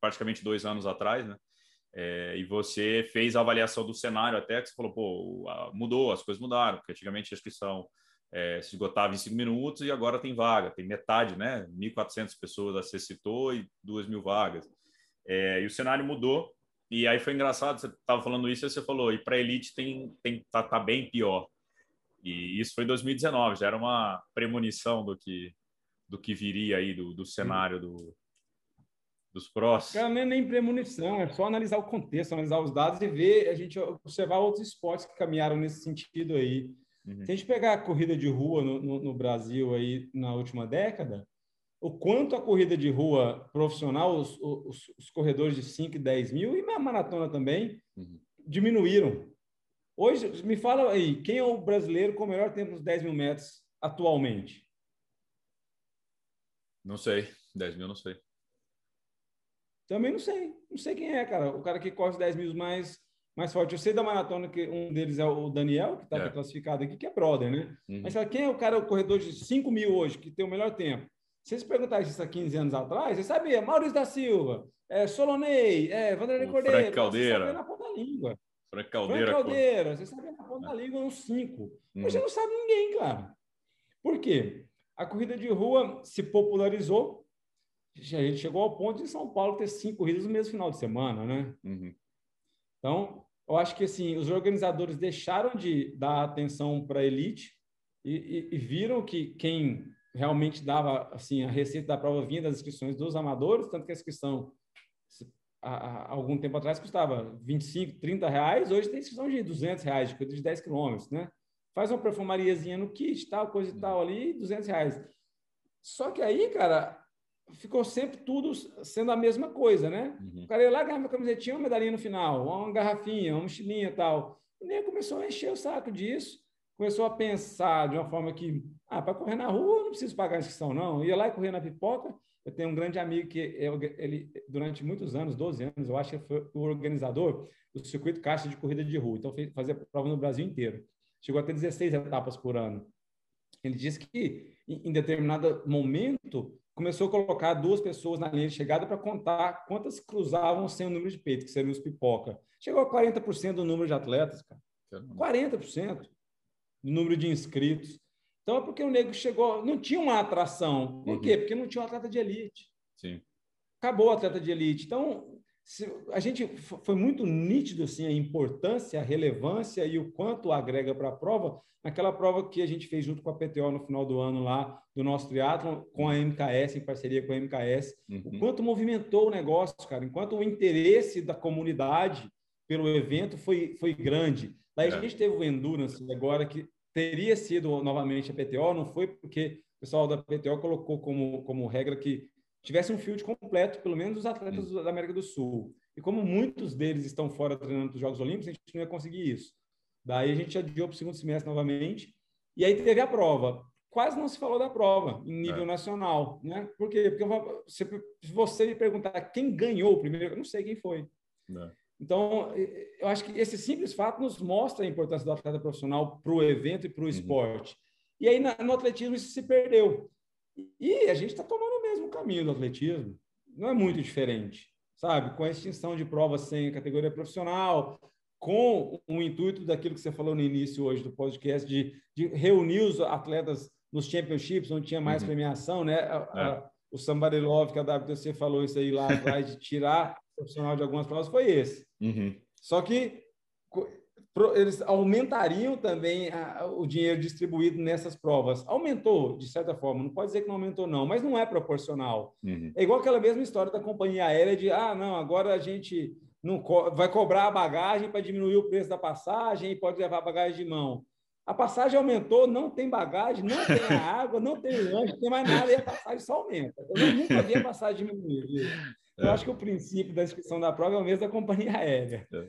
praticamente dois anos atrás, né? É, e você fez a avaliação do cenário até, que você falou, pô, mudou, as coisas mudaram, porque antigamente a inscrição é, se esgotava em cinco minutos e agora tem vaga, tem metade, né? 1.400 pessoas, você citou, e 2 mil vagas. É, e o cenário mudou, e aí foi engraçado, você estava falando isso e você falou, e para elite tem, tem tá, tá, bem pior. E isso foi em 2019, já era uma premonição do que do que viria aí do, do cenário do, dos próximos. Cara, não é nem premonição, é só analisar o contexto, analisar os dados e ver, a gente observar outros esportes que caminharam nesse sentido aí. Uhum. Se a gente pegar a corrida de rua no, no, no Brasil aí na última década, o quanto a corrida de rua profissional, os, os, os corredores de 5 e 10 mil e a maratona também, uhum. diminuíram. Hoje, me fala aí, quem é o brasileiro com o melhor tempo nos 10 mil metros atualmente? Não sei. 10 mil, não sei. Também não sei. Não sei quem é, cara. O cara que corre os 10 mil mais, mais forte. Eu sei da maratona que um deles é o Daniel, que está é. classificado aqui, que é brother, né? Uhum. Mas quem é o cara, o corredor de 5 mil hoje, que tem o melhor tempo? Se vocês perguntassem isso há 15 anos atrás, você sabia, Maurício da Silva, é, Solonei, é, Vanderlei Cordeiro. Frank Caldeira. Você sabia na ponta da língua. Frank Caldeira. Frank Caldeira, você sabia na ponta da língua uns 5. Hum. Hoje não sabe ninguém, cara. Por quê? A corrida de rua se popularizou. A gente chegou ao ponto de São Paulo ter cinco corridas no mesmo final de semana, né? Uhum. Então, eu acho que assim, os organizadores deixaram de dar atenção para a elite e, e, e viram que quem realmente dava assim a receita da prova vinha das inscrições dos amadores, tanto que a inscrição há, algum tempo atrás custava 25, 30 reais, hoje tem inscrição de 200 reais, de coisa de 10 quilômetros, né? Faz uma perfumariazinha no kit, tal, coisa e tal ali, 200 reais. Só que aí, cara, ficou sempre tudo sendo a mesma coisa, né? Uhum. O cara ia lá, ganhava uma camisetinha, uma medalhinha no final, uma garrafinha, uma mochilinha e tal. E nem começou a encher o saco disso começou a pensar de uma forma que, ah, para correr na rua eu não preciso pagar inscrição, não. Eu ia lá e correr na pipoca. Eu tenho um grande amigo que ele, durante muitos anos, 12 anos, eu acho que foi o organizador do circuito caixa de corrida de rua. Então, fazia prova no Brasil inteiro. Chegou a ter 16 etapas por ano. Ele disse que, em determinado momento, começou a colocar duas pessoas na linha de chegada para contar quantas cruzavam sem o número de peito, que seriam os pipoca. Chegou a 40% do número de atletas, cara. 40% do número de inscritos. Então é porque o negro chegou, não tinha uma atração. Por uhum. quê? Porque não tinha um atleta de elite. Sim. Acabou o atleta de elite. Então, a gente foi muito nítido assim a importância, a relevância e o quanto agrega para a prova naquela prova que a gente fez junto com a PTO no final do ano lá do nosso triatlo com a MKS em parceria com a MKS, uhum. o quanto movimentou o negócio, cara, enquanto o interesse da comunidade pelo evento foi foi grande. Daí é. a gente teve o Endurance agora, que teria sido novamente a PTO, não foi porque o pessoal da PTO colocou como, como regra que tivesse um field completo, pelo menos os atletas hum. da América do Sul. E como muitos deles estão fora treinando os Jogos Olímpicos, a gente não ia conseguir isso. Daí a gente adiou para o segundo semestre novamente. E aí teve a prova. Quase não se falou da prova em nível é. nacional, né? Por quê? Porque se você me perguntar quem ganhou o primeiro, eu não sei quem foi. É. Então, eu acho que esse simples fato nos mostra a importância do atleta profissional para o evento e para o uhum. esporte. E aí, no atletismo, isso se perdeu. E a gente está tomando o mesmo caminho do atletismo. Não é muito diferente, sabe? Com a extinção de provas sem categoria profissional, com o intuito daquilo que você falou no início hoje do podcast, de, de reunir os atletas nos championships, onde tinha mais uhum. premiação, né? A, é. a, o Somebody Love, que a WTC falou isso aí lá atrás, de tirar profissional de algumas provas, foi esse. Uhum. Só que eles aumentariam também a, o dinheiro distribuído nessas provas. Aumentou, de certa forma, não pode dizer que não aumentou, não, mas não é proporcional. Uhum. É igual aquela mesma história da companhia aérea de, ah, não, agora a gente não co vai cobrar a bagagem para diminuir o preço da passagem e pode levar a bagagem de mão. A passagem aumentou, não tem bagagem, não tem água, não tem lanche, não tem mais nada, e a passagem só aumenta. Eu nunca vi a passagem diminuir. Eu é. acho que o princípio da inscrição da prova é o mesmo da companhia aérea. É.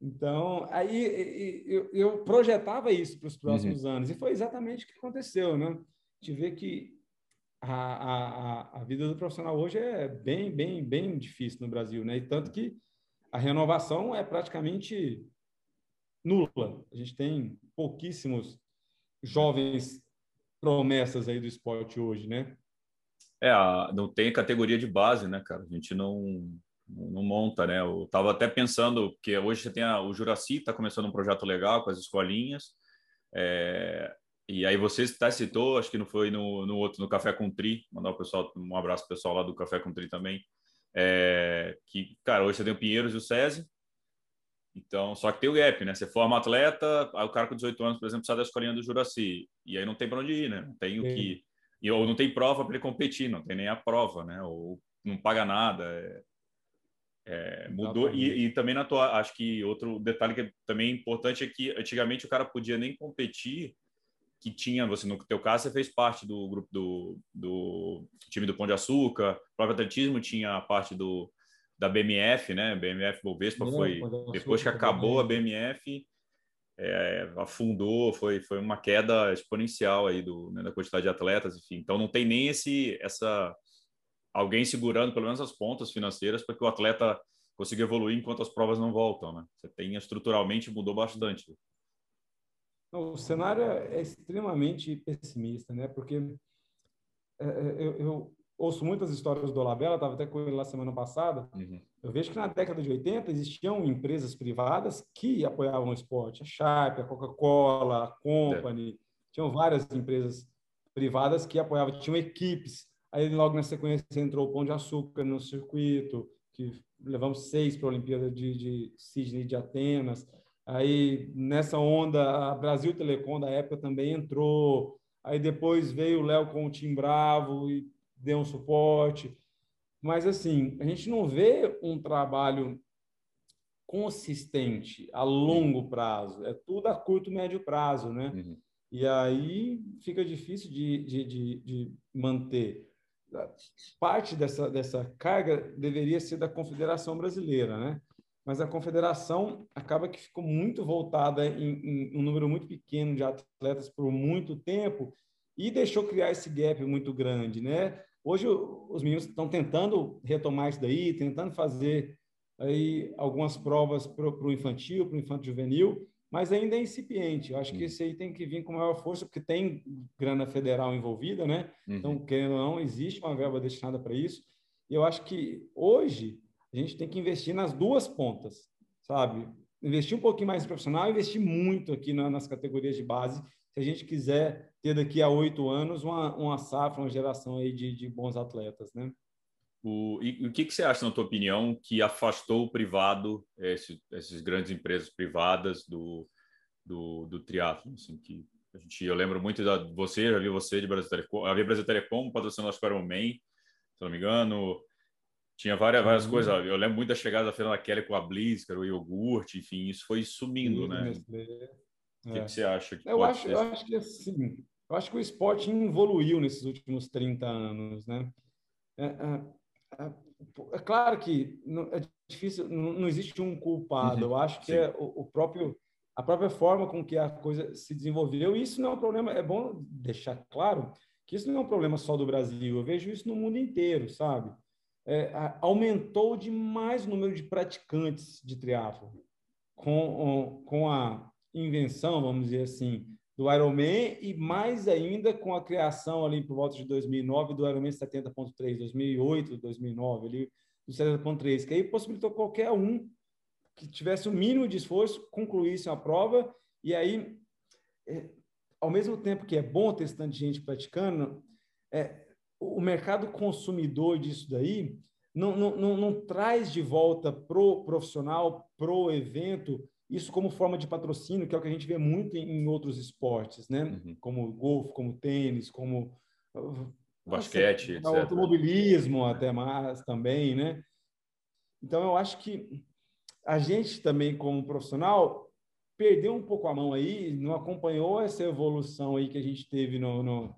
Então, aí eu, eu projetava isso para os próximos uhum. anos, e foi exatamente o que aconteceu. Né? Gente vê que a, a, a vida do profissional hoje é bem, bem, bem difícil no Brasil, né? e tanto que a renovação é praticamente nula. A gente tem pouquíssimos jovens promessas aí do esporte hoje, né? É, não tem categoria de base, né, cara? A gente não, não monta, né? Eu tava até pensando que hoje você tem a, o Juraci, está começando um projeto legal com as escolinhas, é, e aí você até citou, acho que não foi no, no outro, no Café com Tri, mandar o pessoal, um abraço pro pessoal lá do Café com Tri também, é, que, cara, hoje você tem o Pinheiros e o SESI, então, só que tem o gap, né? Você forma atleta, aí o cara com 18 anos, por exemplo, sai da escolinha do Juraci, e aí não tem para onde ir, né? Não tem o que. E, ou não tem prova para ele competir, não tem nem a prova, né? Ou não paga nada. É, é, mudou. E, e, também na tua. Acho que outro detalhe que é também importante é que antigamente o cara podia nem competir, que tinha, você no teu caso, você fez parte do grupo do, do time do Pão de Açúcar, o próprio atletismo tinha a parte do da BMF, né? BMF Bovespa Não, foi depois que acabou a BMF é, afundou, foi foi uma queda exponencial aí do né, da quantidade de atletas, enfim. Então não tem nem esse essa alguém segurando pelo menos as pontas financeiras para que o atleta consiga evoluir enquanto as provas não voltam, né? Você tem estruturalmente mudou bastante. O cenário é extremamente pessimista, né? Porque é, é, eu, eu ouço muitas histórias do Olabella, estava até com ele lá semana passada. Uhum. Eu vejo que na década de 80 existiam empresas privadas que apoiavam o esporte. A Sharp, a Coca-Cola, a Company, é. tinham várias empresas privadas que apoiavam, tinham equipes. Aí logo na sequência entrou o Pão de Açúcar no circuito, que levamos seis para a Olimpíada de, de Sydney de Atenas. Aí nessa onda a Brasil Telecom da época também entrou. Aí depois veio o Léo com o Tim Bravo e dê um suporte. Mas, assim, a gente não vê um trabalho consistente a longo prazo. É tudo a curto, médio prazo, né? Uhum. E aí fica difícil de, de, de, de, manter. Parte dessa, dessa carga deveria ser da Confederação Brasileira, né? Mas a Confederação acaba que ficou muito voltada em, em um número muito pequeno de atletas por muito tempo e deixou criar esse gap muito grande, né? Hoje os meninos estão tentando retomar isso daí, tentando fazer aí algumas provas para o infantil, para o infanto juvenil, mas ainda é incipiente. Eu acho que esse aí tem que vir com maior força, porque tem grana federal envolvida, né? Uhum. Então, querendo ou não, existe uma verba destinada para isso. E eu acho que hoje a gente tem que investir nas duas pontas, sabe? Investir um pouquinho mais no profissional, investir muito aqui na, nas categorias de base, se a gente quiser ter daqui a oito anos uma, uma safra, uma geração aí de, de bons atletas, né? O, e o que, que você acha, na tua opinião, que afastou o privado, esse, essas grandes empresas privadas do, do, do triatlo? Assim, que a gente, eu lembro muito da você, já vi você de Brasil Telecom, havia Brasil Telecom patrocinando o Man, se não me engano, tinha várias, várias uhum. coisas. Eu lembro muito da chegada da Fernanda Kelly com a Blizz, o iogurte, enfim, isso foi sumindo, né? O que, é. que, você acha que eu acho, ser? Eu acho que assim, eu acho que o esporte evoluiu nesses últimos 30 anos, né? É, é, é, é claro que não, é difícil, não, não, existe um culpado. Uhum, eu acho que sim. é o, o, próprio a própria forma com que a coisa se desenvolveu. E isso não é um problema. É bom deixar claro que isso não é um problema só do Brasil. Eu vejo isso no mundo inteiro, sabe? É, aumentou demais o número de praticantes de triatlo com, com a invenção, vamos dizer assim, do Ironman e mais ainda com a criação ali por volta de 2009 do Ironman 70.3, 2008, 2009, ali do 70.3, que aí possibilitou qualquer um que tivesse o mínimo de esforço concluísse a prova e aí é, ao mesmo tempo que é bom ter tanta gente praticando, é, o mercado consumidor disso daí não, não, não, não traz de volta pro profissional, pro evento, isso como forma de patrocínio, que é o que a gente vê muito em, outros esportes, né? Uhum. Como golfe, como tênis, como basquete, etc. automobilismo até mais também, né? Então eu acho que a gente também como profissional perdeu um pouco a mão aí, não acompanhou essa evolução aí que a gente teve no, no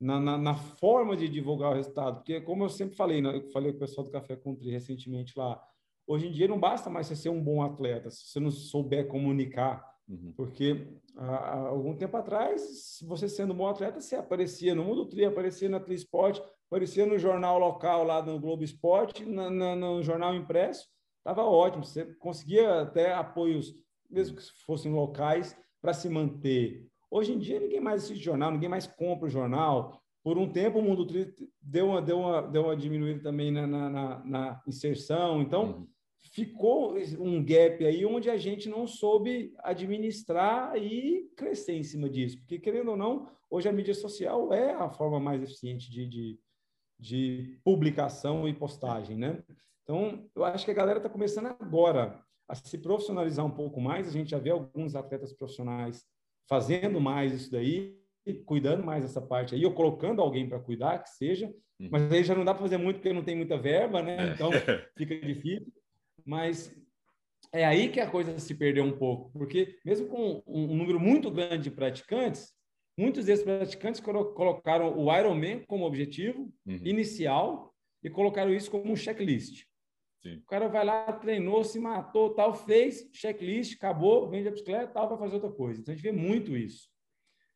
na, na, na, forma de divulgar o resultado. Porque, como eu sempre falei, né, eu falei com o pessoal do Café Country recentemente lá, hoje em dia não basta mais você ser um bom atleta, se você não souber comunicar. Uhum. Porque há, algum tempo atrás, você sendo um bom atleta, você aparecia no Mundo Tri, aparecia na Tri Esporte, aparecia no jornal local lá no Globo Esporte, na, na, no jornal impresso, estava ótimo. Você conseguia até apoios, mesmo que fossem locais, para se manter. Hoje em dia, ninguém mais assiste jornal, ninguém mais compra o jornal. Por um tempo, o mundo deu uma, deu uma, deu uma diminuída também na, na, na inserção. Então, uhum. Ficou um gap aí onde a gente não soube administrar e crescer em cima disso. Porque, querendo ou não, hoje a mídia social é a forma mais eficiente de, de, de publicação e postagem, né? Então, eu acho que a galera está começando agora a se profissionalizar um pouco mais. A gente já vê alguns atletas profissionais fazendo mais isso daí, cuidando mais dessa parte aí, ou colocando alguém para cuidar, que seja, uhum. mas aí já não dá para fazer muito porque não tem muita verba, né? É. Então fica difícil. Mas é aí que a coisa se perdeu um pouco, porque mesmo com um número muito grande de praticantes, muitos desses praticantes colocaram o Ironman como objetivo uhum. inicial e colocaram isso como um checklist. Sim. O cara vai lá, treinou, se matou, tal, fez, checklist, acabou, vende a bicicleta, tal, vai fazer outra coisa. Então a gente vê muito isso.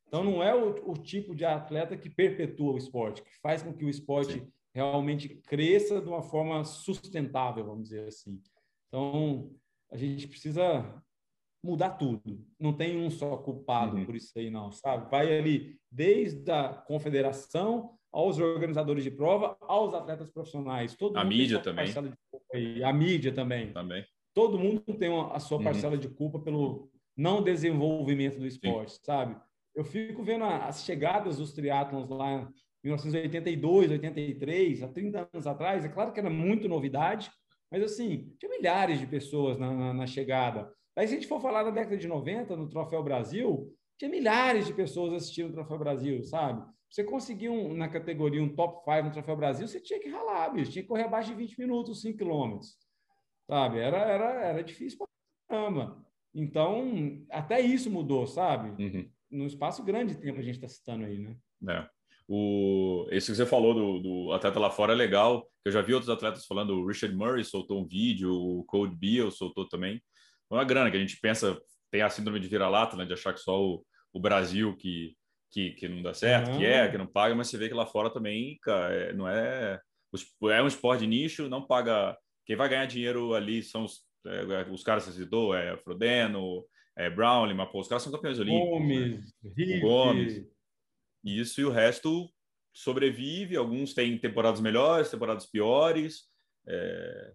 Então não é o, o tipo de atleta que perpetua o esporte, que faz com que o esporte Sim. realmente cresça de uma forma sustentável, vamos dizer assim. Então a gente precisa mudar tudo. Não tem um só culpado uhum. por isso aí, não, sabe? Vai ali desde a confederação aos organizadores de prova, aos atletas profissionais. Todo a mídia também. A mídia também. Também. Todo mundo tem a sua uhum. parcela uhum. de culpa pelo não desenvolvimento do esporte, Sim. sabe? Eu fico vendo as chegadas dos triatlons lá em 1982, 83, há 30 anos atrás. É claro que era muito novidade, mas assim, tinha milhares de pessoas na, na, na chegada. Aí, se a gente for falar da década de 90, no Troféu Brasil, tinha milhares de pessoas assistindo o Troféu Brasil, sabe? Você conseguir um, na categoria um top 5 no Troféu Brasil, você tinha que ralar, bicho. Tinha que correr abaixo de 20 minutos, 5 quilômetros. Sabe? Era, era, era difícil pra caramba. Então, até isso mudou, sabe? Uhum. Num espaço grande de tempo a gente está citando aí, né? É. O, esse que você falou do, do, atleta lá fora é legal. Eu já vi outros atletas falando. O Richard Murray soltou um vídeo, o Code Beal soltou também. É uma grana que a gente pensa, tem a síndrome de vira-lata, né? De achar que só o, o Brasil que que, que não dá certo, uhum. que é, que não paga, mas você vê que lá fora também, cara, é, não é. É um esporte de nicho, não paga. Quem vai ganhar dinheiro ali são os, é, os caras que você citou, é Frodeno, é Brownlee, mas pô, os caras são campeões olímpicos. Gomes, né? Gomes. Isso e o resto sobrevive. Alguns têm temporadas melhores, temporadas piores. É,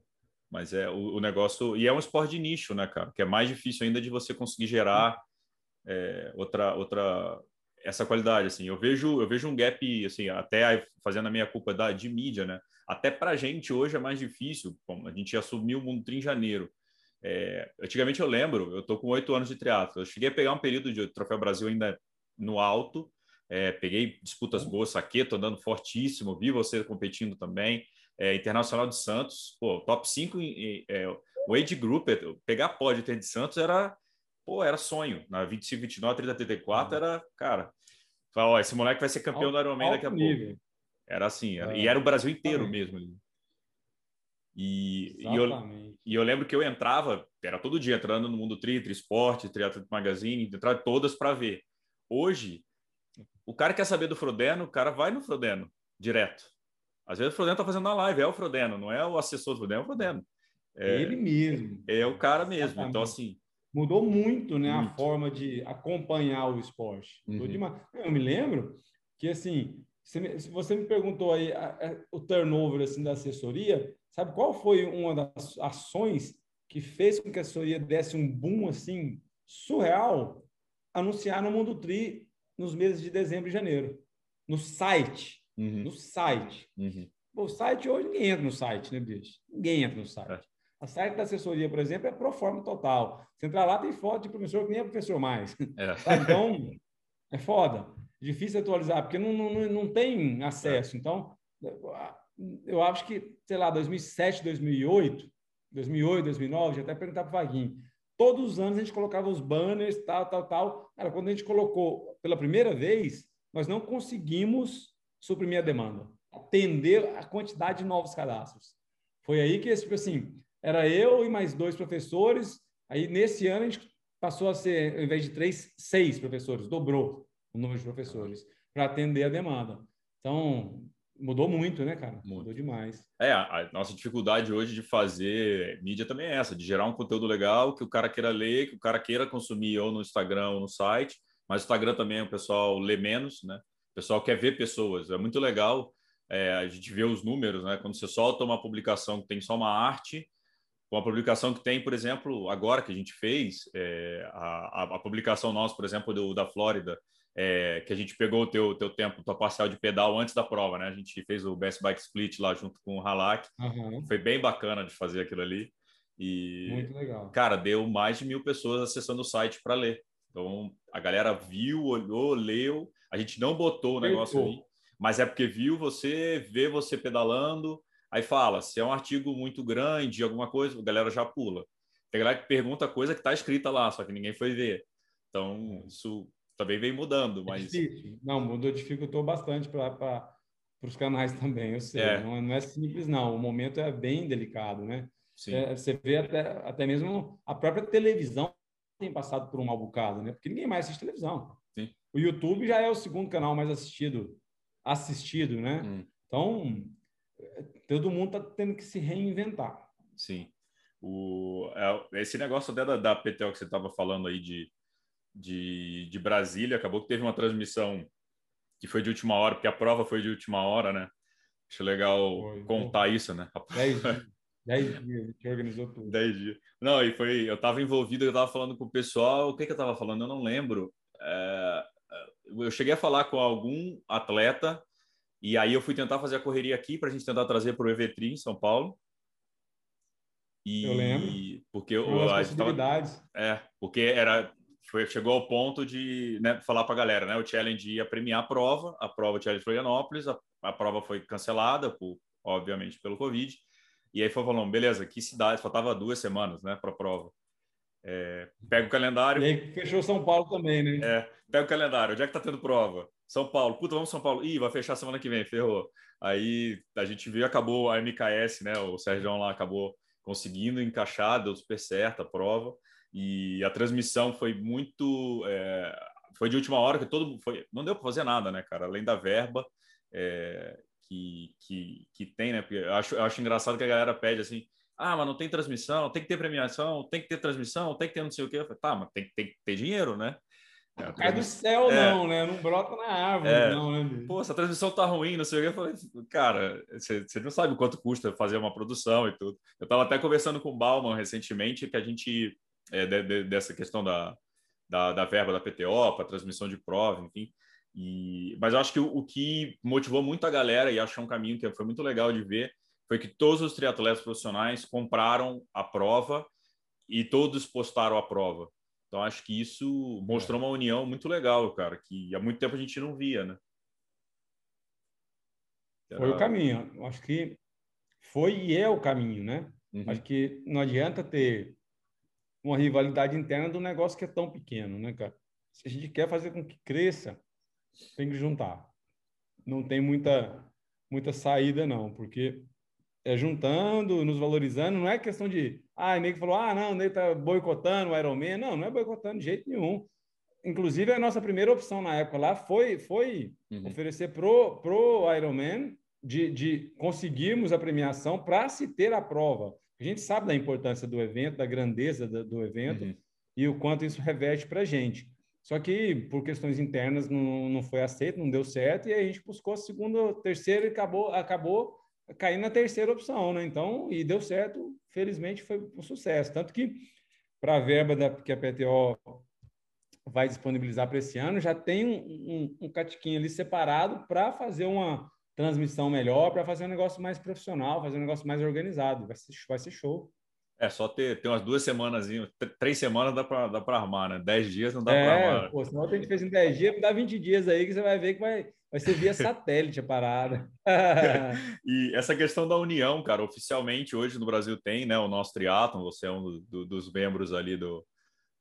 mas é o, o, negócio. E é um esporte de nicho, né, cara? Que é mais difícil ainda de você conseguir gerar é, outra, outra, essa qualidade assim eu vejo eu vejo um gap assim até fazendo a minha culpa da de mídia né até para gente hoje é mais difícil Bom, a gente assumiu o mundo em janeiro é, antigamente eu lembro eu tô com oito anos de triatlo eu cheguei a pegar um período de troféu Brasil ainda no alto é, peguei disputas boas saqueto andando fortíssimo vi você competindo também é, internacional de Santos pô top 5 é, o age group pegar pódio ter de Santos era pô, era sonho. Na 25, 29, 30, 34 uhum. era, cara, fala, ó, esse moleque vai ser campeão do Ironman daqui a nível. pouco. Era assim, era, é. e era o Brasil inteiro mesmo ali. E, e, eu, e eu lembro que eu entrava, era todo dia entrando no Mundo Tri, Tri Esporte, Triathlon Magazine, entrava todas para ver. Hoje, o cara quer saber do Frodeno, o cara vai no Frodeno, direto. Às vezes o Frodeno tá fazendo a live, é o Frodeno, não é o assessor do Frodeno, é o Frodeno. É, ele mesmo. É o cara mesmo. Então, Exatamente. Então, assim, mudou muito, né, muito. a forma de acompanhar o esporte. Uhum. Eu me lembro que assim, se você me perguntou aí a, a, o turnover assim da assessoria, sabe qual foi uma das ações que fez com que a assessoria desse um boom assim surreal? Anunciar no Mundo Tri nos meses de dezembro e janeiro. No site. Uhum. No site. Uhum. o site hoje ninguém entra no site, né, bicho? Ninguém entra no site. É. A site da assessoria, por exemplo, é pro forma total. Você entrar lá, tem foto de professor que nem é professor mais. É. Então, é foda. Difícil atualizar, porque não, não, não tem acesso. Então, eu acho que, sei lá, 2007, 2008, 2008, 2009, já até perguntar para o Vaguinho. Todos os anos a gente colocava os banners, tal, tal, tal. Cara, quando a gente colocou pela primeira vez, nós não conseguimos suprimir a demanda, atender a quantidade de novos cadastros. Foi aí que, tipo assim, era eu e mais dois professores. Aí, nesse ano, a gente passou a ser, ao invés de três, seis professores, dobrou o número de professores para atender a demanda. Então, mudou muito, né, cara? Muito. Mudou demais. É, a nossa dificuldade hoje de fazer mídia também é essa, de gerar um conteúdo legal que o cara queira ler, que o cara queira consumir ou no Instagram ou no site, mas o Instagram também o pessoal lê menos, né? O pessoal quer ver pessoas. É muito legal é, a gente ver os números, né? Quando você solta uma publicação que tem só uma arte, uma publicação que tem, por exemplo, agora que a gente fez, é, a, a, a, publicação nossa, por exemplo, do, da Flórida, é, que a gente pegou o teu, teu tempo, tua parcial de pedal antes da prova, né? A gente fez o Best Bike Split lá junto com o Halak. Uhum. Foi bem bacana de fazer aquilo ali. E, Muito legal. Cara, deu mais de mil pessoas acessando o site para ler. Então, a galera viu, olhou, leu. A gente não botou o negócio ali, mas é porque viu você, vê você pedalando, aí fala, se é um artigo muito grande, alguma coisa, a galera já pula. Tem galera que pergunta coisa que está escrita lá, só que ninguém foi ver. Então, isso também vem mudando, é mas... É não, mudou, dificultou bastante para os canais também, eu sei. É. Não, é, não, é simples, não. O momento é bem delicado, né? É, você vê até, até mesmo a própria televisão tem passado por um mal bocado, né? Porque ninguém mais assiste televisão. Sim. O YouTube já é o segundo canal mais assistido, assistido, né? Hum. Então, todo mundo está tendo que se reinventar. Esse O, é, esse negócio até da, da PTO que você estava falando aí de, de, de Brasília, acabou que teve uma transmissão que foi de última hora, porque a prova foi de última hora, né? Acho legal foi, contar foi. isso, né? Dez dias, dez dias, a gente organizou tudo. Dez dias. Não, e foi, eu estava envolvido, eu estava falando com o pessoal, o que, que eu estava falando? Eu não lembro. É, eu cheguei a falar com algum atleta e aí eu fui tentar fazer a correria aqui para a gente tentar trazer para o EV3 em São Paulo. E, eu lembro. Porque eu. Tava, é, porque era foi, chegou ao ponto de né, falar para a galera, né? O challenge ia premiar a prova, a prova Challenge Florianópolis, a, a prova foi cancelada, por, obviamente, pelo Covid. E aí foi falando, beleza, que cidade? Faltava duas semanas, né, para a prova. É, pega o calendário. E aí fechou São Paulo também, né? É, pega o calendário. Onde é que tá tendo prova? São Paulo. Puta, vamos São Paulo. Ih, vai fechar semana que vem, ferrou. Aí a gente viu, acabou a MKS, né? O Sérgio lá acabou conseguindo encaixar, deu super certo a prova. E a transmissão foi muito. É, foi de última hora, que todo foi Não deu para fazer nada, né, cara? Além da verba. É, que, que, que tem, né? Porque eu acho, eu acho engraçado que a galera pede assim: ah, mas não tem transmissão, tem que ter premiação, tem que ter transmissão, tem que ter não sei o quê. Eu falei, tá, mas tem, tem que ter dinheiro, né? É, Cai do céu, é. não, né? Não brota na árvore, é. não, né? Pô, essa transmissão tá ruim, não sei o que. Eu falei, cara, você, não sabe quanto custa fazer uma produção e tudo. Eu estava até conversando com o Bauman recentemente que a gente, é, de, de, dessa questão da, da, da verba da PTO para transmissão de prova, enfim. E, mas eu acho que o, o, que motivou muito a galera, e acho que é um caminho que foi muito legal de ver, foi que todos os triatletas profissionais compraram a prova e todos postaram a prova. Então acho que isso mostrou é. uma união muito legal, cara, que há muito tempo a gente não via, né? Era... Foi o caminho. Acho que foi e é o caminho, né? Uhum. Acho que não adianta ter uma rivalidade interna do negócio que é tão pequeno, né, cara? Se a gente quer fazer com que cresça, tem que juntar. Não tem muita, muita saída, não, porque é juntando, nos valorizando, não é questão de, ah, meio que falou, ah, não, ele está boicotando o Ironman. Não, não é boicotando de jeito nenhum. Inclusive, a nossa primeira opção na época lá foi, foi uhum. oferecer pro, pro Ironman de, de conseguirmos a premiação para se ter a prova. A gente sabe da importância do evento, da grandeza do, do evento uhum. e o quanto isso reverte para a gente. Só que por questões internas não, não foi aceito, não deu certo, e a gente buscou a segunda, terceira e acabou, acabou caindo na terceira opção, né? Então, e deu certo, felizmente foi um sucesso. Tanto que para a verba da, que a PTO vai disponibilizar para esse ano, já tem um, um, um catiquinho ali separado para fazer uma transmissão melhor, para fazer um negócio mais profissional, fazer um negócio mais organizado. Vai ser, vai ser show. É, só ter, ter umas duas semanas, três semanas dá para dá armar, né? Dez dias não dá é, para armar. Pô, senão a gente fez em dez dias, dá 20 dias aí que você vai ver que vai, vai ser via satélite a parada. e essa questão da união, cara, oficialmente hoje no Brasil tem, né? O nosso triatlon, você é um do, do, dos membros ali do,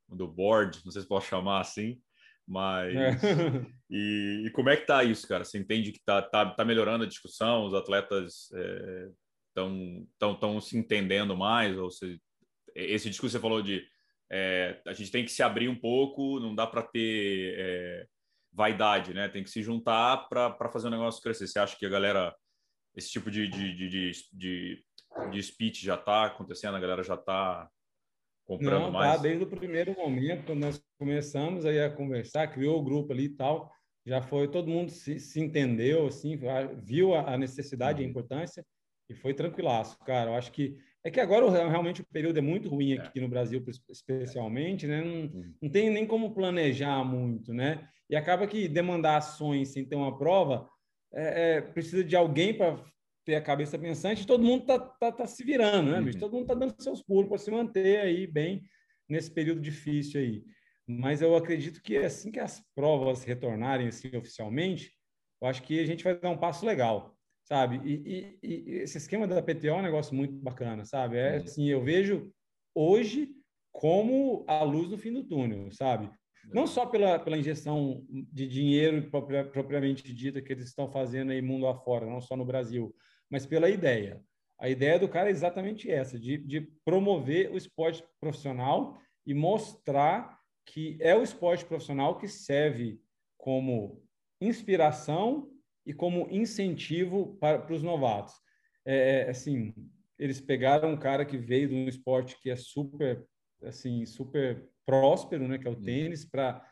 do board, não sei se posso chamar assim, mas é. e, e, como é que tá isso, cara? Você entende que tá, tá, tá melhorando a discussão, os atletas é, estão tão, tão se entendendo mais? Ou se, esse discurso você falou de é, a gente tem que se abrir um pouco, não dá para ter é, vaidade, né? Tem que se juntar para fazer o negócio crescer. Você acha que a galera, esse tipo de, de, de, de, de speech já está acontecendo, a galera já está comprando não, tá, mais? Tá, desde o primeiro momento, quando nós começamos aí a conversar, criou o grupo ali e tal, já foi, todo mundo se, se entendeu, assim, viu a, necessidade e a uhum. importância e foi tranquilaço, cara. Eu acho que é que agora realmente o período é muito ruim aqui é. no Brasil, especialmente, né? Não, não tem nem como planejar muito, né? E acaba que demandar ações sem ter uma prova é, é, precisa de alguém para ter a cabeça pensante. Todo mundo tá, tá, tá se virando, né, bicho? Uhum. Todo mundo tá dando seus pulos para se manter aí bem nesse período difícil aí. Mas eu acredito que assim que as provas retornarem assim oficialmente, eu acho que a gente vai dar um passo legal sabe? E, e, e, esse esquema da PTO é um negócio muito bacana, sabe? É assim, eu vejo hoje como a luz no fim do túnel, sabe? Não só pela, pela injeção de dinheiro propriamente dita que eles estão fazendo aí mundo afora, não só no Brasil, mas pela ideia. A ideia do cara é exatamente essa, de, de promover o esporte profissional e mostrar que é o esporte profissional que serve como inspiração e como incentivo para, para os novatos. É, é, assim, eles pegaram um cara que veio de um esporte que é super, assim, super próspero, né, que é o tênis, para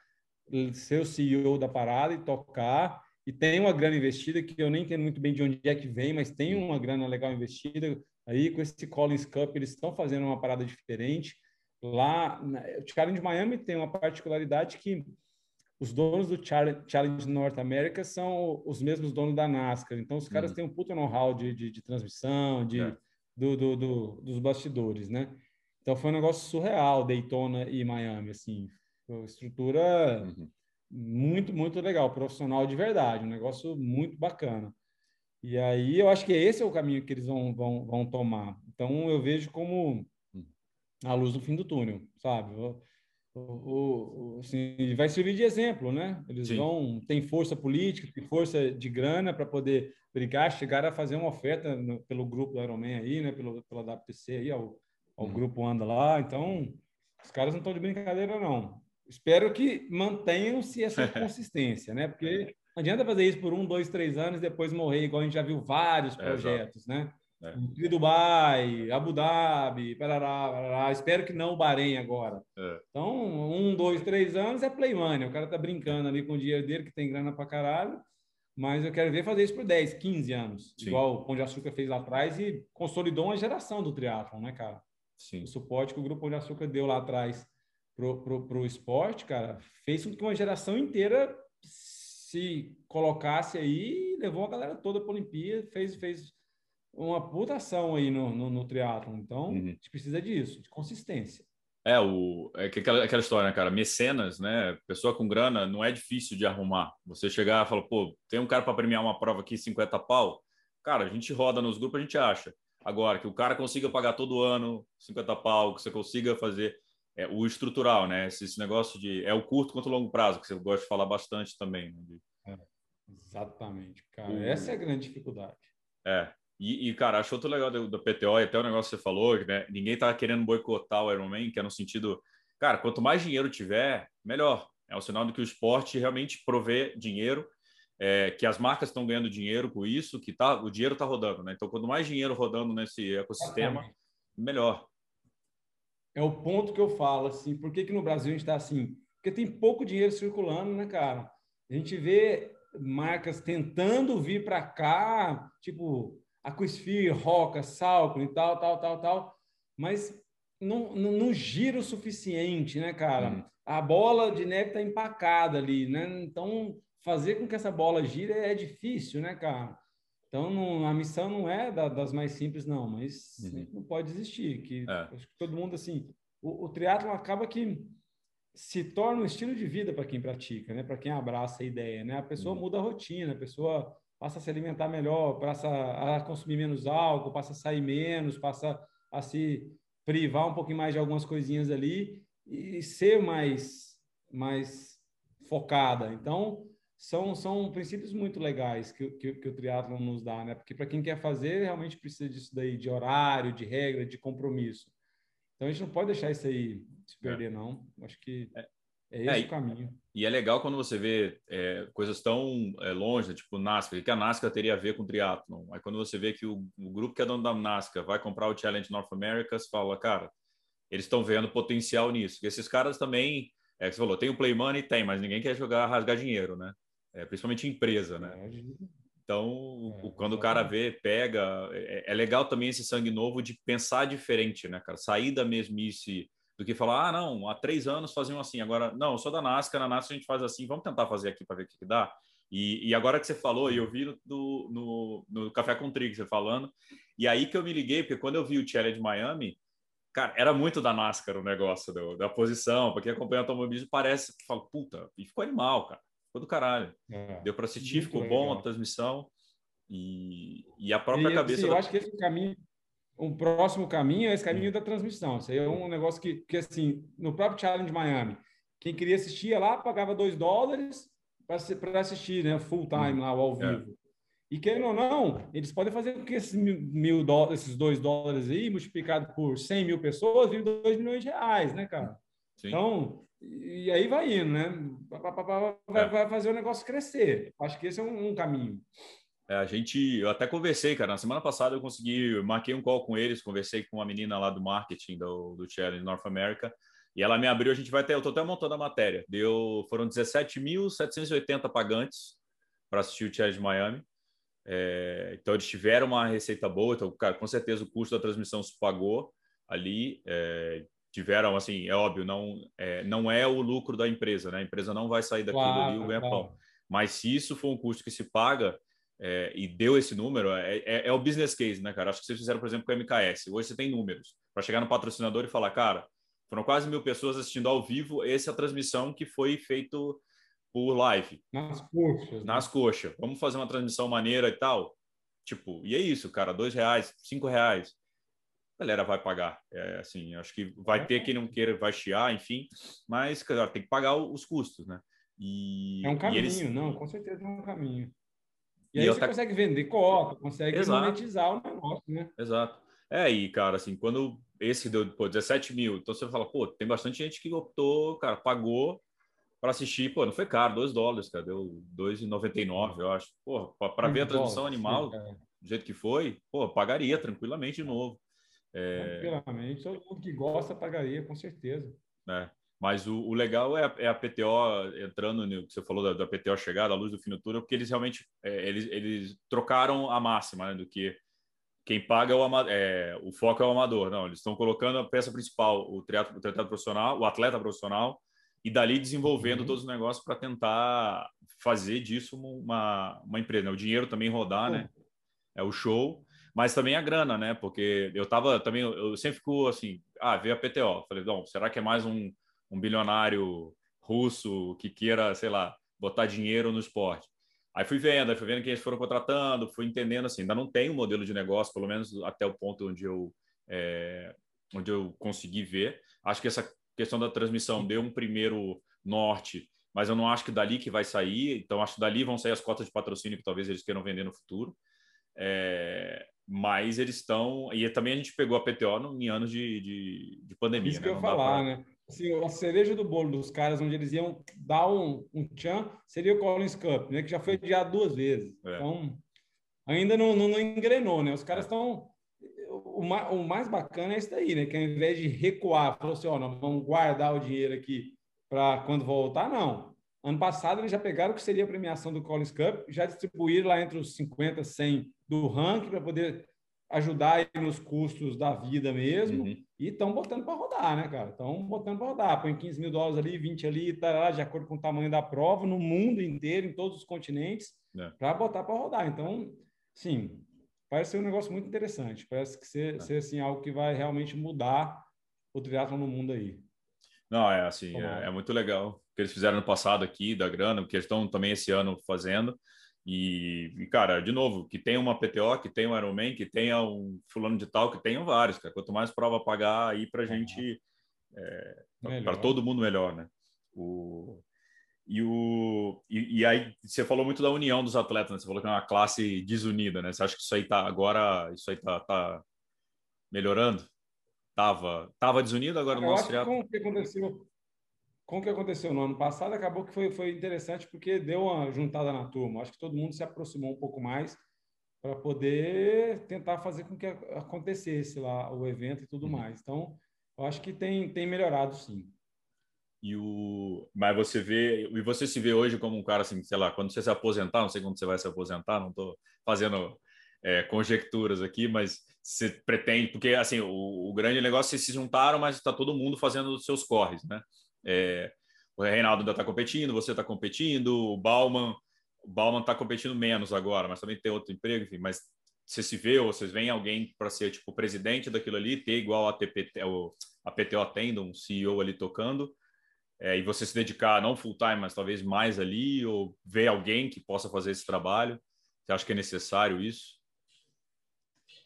ser o CEO da parada e tocar. E tem uma grana investida que eu nem entendo muito bem de onde é que vem, mas tem uma grana legal investida. Aí com esse Collins Cup eles estão fazendo uma parada diferente. Lá, o Challenge de Miami tem uma particularidade que os donos do Challenge North America são os mesmos donos da NASCAR. Então, os caras uhum. têm um puta know-how de, de, de, transmissão, de, é. do, do, do, dos bastidores, né? Então, foi um negócio surreal, Daytona e Miami, assim. Estrutura uhum. muito, muito legal, profissional de verdade, um negócio muito bacana. E aí, eu acho que esse é o caminho que eles vão, vão, vão tomar. Então, eu vejo como hum. a luz no fim do túnel, sabe? Eu, o, o, assim, vai servir de exemplo, né? Eles Sim. vão tem força política, tem força de grana para poder brigar, chegar a fazer uma oferta no, pelo grupo do Ironman aí, né? Pelo pela WTC aí, ao, ao uhum. grupo anda lá. Então, os caras não estão de brincadeira não. Espero que mantenham-se essa consistência, né? Porque não adianta fazer isso por um, dois, três anos e depois morrer, igual a gente já viu vários projetos, é, né? É. Dubai, Abu Dhabi, parará, parará. Espero que não o Bahrein agora. É. Então, um, dois, três anos é play money. O cara tá brincando ali com o dinheiro dele, que tem grana pra caralho. Mas eu quero ver fazer isso por 10, 15 anos. Sim. Igual o Pão de Açúcar fez lá atrás e consolidou uma geração do triatlon, né, cara? Sim. O suporte que o Grupo Pão de Açúcar deu lá atrás pro, pro, pro esporte, cara, fez com que uma geração inteira se colocasse aí e levou a galera toda para a Olimpíada, fez, fez uma puta ação aí no, no, no triatlon. Então, uhum. a gente precisa disso, de consistência. É, o, é aquela, aquela história, né, cara? Mecenas, né? Pessoa com grana não é difícil de arrumar. Você chegar e falar, pô, tem um cara para premiar uma prova aqui, 50 pau. Cara, a gente roda nos grupos, a gente acha. Agora, que o cara consiga pagar todo ano 50 pau, que você consiga fazer é, o estrutural, né? Esse, esse, negócio de. É o curto quanto o longo prazo, que você gosta de falar bastante também. Né? É, exatamente, cara. O... Essa é a grande dificuldade. É. E, e, cara, acho outro legal do PTO, e até o negócio que você falou, né? Ninguém tá querendo boicotar o Ironman, que é no sentido, cara, quanto mais dinheiro tiver, melhor. É o sinal de que o esporte realmente provê dinheiro, é, que as marcas estão ganhando dinheiro com isso, que tá, o dinheiro está rodando, né? Então, quanto mais dinheiro rodando nesse ecossistema, melhor. É o ponto que eu falo, assim, por que, que no Brasil a gente está assim? Porque tem pouco dinheiro circulando, né, cara? A gente vê marcas tentando vir para cá, tipo, Aquasphere, Roca, Salcone e tal, tal, tal, tal, mas não, não, não gira o suficiente, né, cara? Uhum. a bola de neve está empacada ali, né? Então, fazer com que essa bola gire é difícil, né, cara? Então, não, a missão não é da, das mais simples, não, mas uhum. não pode existir. Que, é. Acho que todo mundo, assim, o, o triatlo acaba que se torna um estilo de vida para quem pratica, né? Para quem abraça a ideia, né? A pessoa uhum. muda a rotina, a pessoa passa a se alimentar melhor, passa a consumir menos álcool, passa a sair menos, passa a se privar um pouquinho mais de algumas coisinhas ali e ser mais mais focada. Então, são, são princípios muito legais que, que, que o triatlon nos dá, né? Porque para quem quer fazer, realmente precisa disso daí, de horário, de regra, de compromisso. Então, a gente não pode deixar isso aí se é. perder, é. não. Acho que é, é esse é, o caminho. E é legal quando você vê é, coisas tão é, longe, tipo NASCAR, que a NASCAR teria a ver com triatlon. Aí quando você vê que o, o, grupo que é dono da NASCAR vai comprar o Challenge North America, você fala, cara, eles estão vendo potencial nisso. E esses caras também, é você falou, tem o Play Money? Tem, mas ninguém quer jogar, rasgar dinheiro, né? É, principalmente empresa, né? É, então, é, quando o cara vê, pega, é, é, legal também esse sangue novo de pensar diferente, né, cara? Sair da mesmice do que falar, ah, não, há três anos faziam assim, agora, não, eu sou da NASCAR, na NASCAR a gente faz assim, vamos tentar fazer aqui para ver o que, que dá. E, e, agora que você falou, e eu vi no, no, no Café com Trigo você falando, e aí que eu me liguei, porque quando eu vi o Challenge Miami, cara, era muito da NASCAR o negócio do, da posição, porque acompanha o automobilismo parece que fala, puta, e ficou animal, cara, ficou do caralho. É, Deu para assistir, ficou legal. bom a transmissão e, e a própria e, cabeça. Sim, da... Eu acho que esse caminho um próximo caminho é esse caminho da transmissão. Isso aí é um negócio que, que assim, no próprio Challenge Miami, quem queria assistir ia lá, pagava dois dólares para assistir, né, full time lá, ao é. vivo. É. E querendo ou não, eles podem fazer com que esses, mil dólares, esses dois dólares aí, multiplicado por 100 mil pessoas, vire dois milhões de reais, né, cara? Sim. Então, e aí vai indo, né? Vai, é. vai, fazer o negócio crescer. Acho que esse é um, um caminho. É, a gente, eu até conversei, cara. Na semana passada eu consegui, marquei um call com eles, conversei com uma menina lá do marketing do, do Challenge North America e ela me abriu. A gente vai ter, eu tô até montando a matéria. Deu, foram 17.780 pagantes para assistir o Challenge Miami. É, então eles tiveram uma receita boa. Então, cara, com certeza o custo da transmissão se pagou ali. É, tiveram, assim, é óbvio, não é, não é o lucro da empresa, né? A empresa não vai sair daquilo claro, ali o ganha-pão. Mas se isso for um custo que se paga, é, e deu esse número, é, é, é, o business case, né, cara? Acho que vocês fizeram, por exemplo, com a MKS. Hoje você tem números para chegar no patrocinador e falar, cara, foram quase mil pessoas assistindo ao vivo. Essa é transmissão que foi feito por live. Nas coxas. Né? Nas coxas. Vamos fazer uma transmissão maneira e tal. Tipo, e é isso, cara, dois reais, cinco reais. A galera vai pagar. É, assim, acho que vai ter quem não queira, vai chiar, enfim. Mas, cara, tem que pagar os custos, né? E, é um caminho, eles... não, com certeza é um caminho. E, e aí você tá... consegue vender cota, consegue Exato. monetizar o negócio, né? Exato. É, e, cara, assim, quando esse deu pô, 17 mil, então você fala, pô, tem bastante gente que optou, cara, pagou para assistir, pô, não foi caro, 2 dólares, cara, deu 2,99, eu acho. Pô, para ver a transmissão animal, sim, do jeito que foi, pô, pagaria tranquilamente de novo. É... Tranquilamente, todo mundo que gosta pagaria, com certeza. É. Mas o, o legal é a, é a, PTO entrando no que você falou da, da PTO chegar, da luz do fim do túnel, porque eles realmente é, eles, eles trocaram a máxima né, do que quem paga é o, é, o foco é o amador. Não, eles estão colocando a peça principal, o triatlo, o triatlo profissional, o atleta profissional, e dali desenvolvendo uhum. todos os negócios para tentar fazer disso uma, uma empresa. Né? O dinheiro também rodar, uhum. né? É o show, mas também a grana, né? Porque eu tava também, eu sempre fico assim, ah, veio a PTO. Falei, não, será que é mais um um bilionário russo que queira, sei lá, botar dinheiro no esporte. Aí fui vendo, aí fui vendo que eles foram contratando, fui entendendo assim, ainda não tem um modelo de negócio, pelo menos até o ponto onde eu é, onde eu consegui ver. Acho que essa questão da transmissão deu um primeiro norte, mas eu não acho que dali que vai sair. Então acho que dali vão sair as cotas de patrocínio que talvez eles queiram vender no futuro. É, mas eles estão e também a gente pegou a PTO em anos de, de, de pandemia. Isso né? que eu ia falar, pra... né? Assim, a cereja do bolo dos caras, onde eles iam dar um, um tchan, seria o Collins Cup, né? Que já foi adiado duas vezes. É. Então, ainda não, não, não, engrenou, né? Os caras estão... O, o, mais bacana é isso daí, né? Que ao invés de recuar, falou assim, ó, nós vamos guardar o dinheiro aqui para quando voltar, não. Ano passado eles já pegaram o que seria a premiação do Collins Cup, já distribuíram lá entre os 50, 100 do ranking para poder ajudar nos custos da vida mesmo uhum. E estão botando para rodar, né, cara? Estão botando para rodar. Põe 15 mil dólares ali, 20 ali, tá, de acordo com o tamanho da prova, no mundo inteiro, em todos os continentes, é. para botar para rodar. Então, sim, parece ser um negócio muito interessante. Parece que ser, é. ser assim, algo que vai realmente mudar o triatlo no mundo aí. Não, é assim, é, é, muito legal o que eles fizeram no passado aqui, da grana, porque eles estão também esse ano fazendo. E, cara, de novo, que tenha uma PTO, que tenha um Ironman, que tenha um fulano de tal, que tenham vários, cara. Quanto mais prova pagar aí para gente, é, para todo mundo melhor, né? O, e, o, e, e, aí você falou muito da união dos atletas, né? Você falou que é uma classe desunida, né? Você acha que isso aí tá agora, isso aí tá, tá melhorando? Tava, tava desunido agora no nosso triatlo? que aconteceu com o que aconteceu no ano passado, acabou que foi, foi interessante porque deu uma juntada na turma. Acho que todo mundo se aproximou um pouco mais para poder tentar fazer com que acontecesse lá o evento e tudo uhum. mais. Então, eu acho que tem, tem melhorado sim. E o mas você vê e você se vê hoje como um cara assim, sei lá, quando você se aposentar, não sei quando você vai se aposentar, não estou fazendo é, conjecturas aqui, mas você pretende porque assim o, o grande negócio é que se juntaram, mas está todo mundo fazendo os seus corres, né? É, o Reinaldo ainda está competindo, você está competindo, o Bauman, o Bauman está competindo menos agora, mas também tem outro emprego, enfim, mas você se vê ou vocês veem alguém para ser tipo presidente daquilo ali, ter igual a TPT, a PTO tendo um CEO ali tocando, é, e você se dedicar não full time, mas talvez mais ali, ou ver alguém que possa fazer esse trabalho? Você acha que é necessário isso?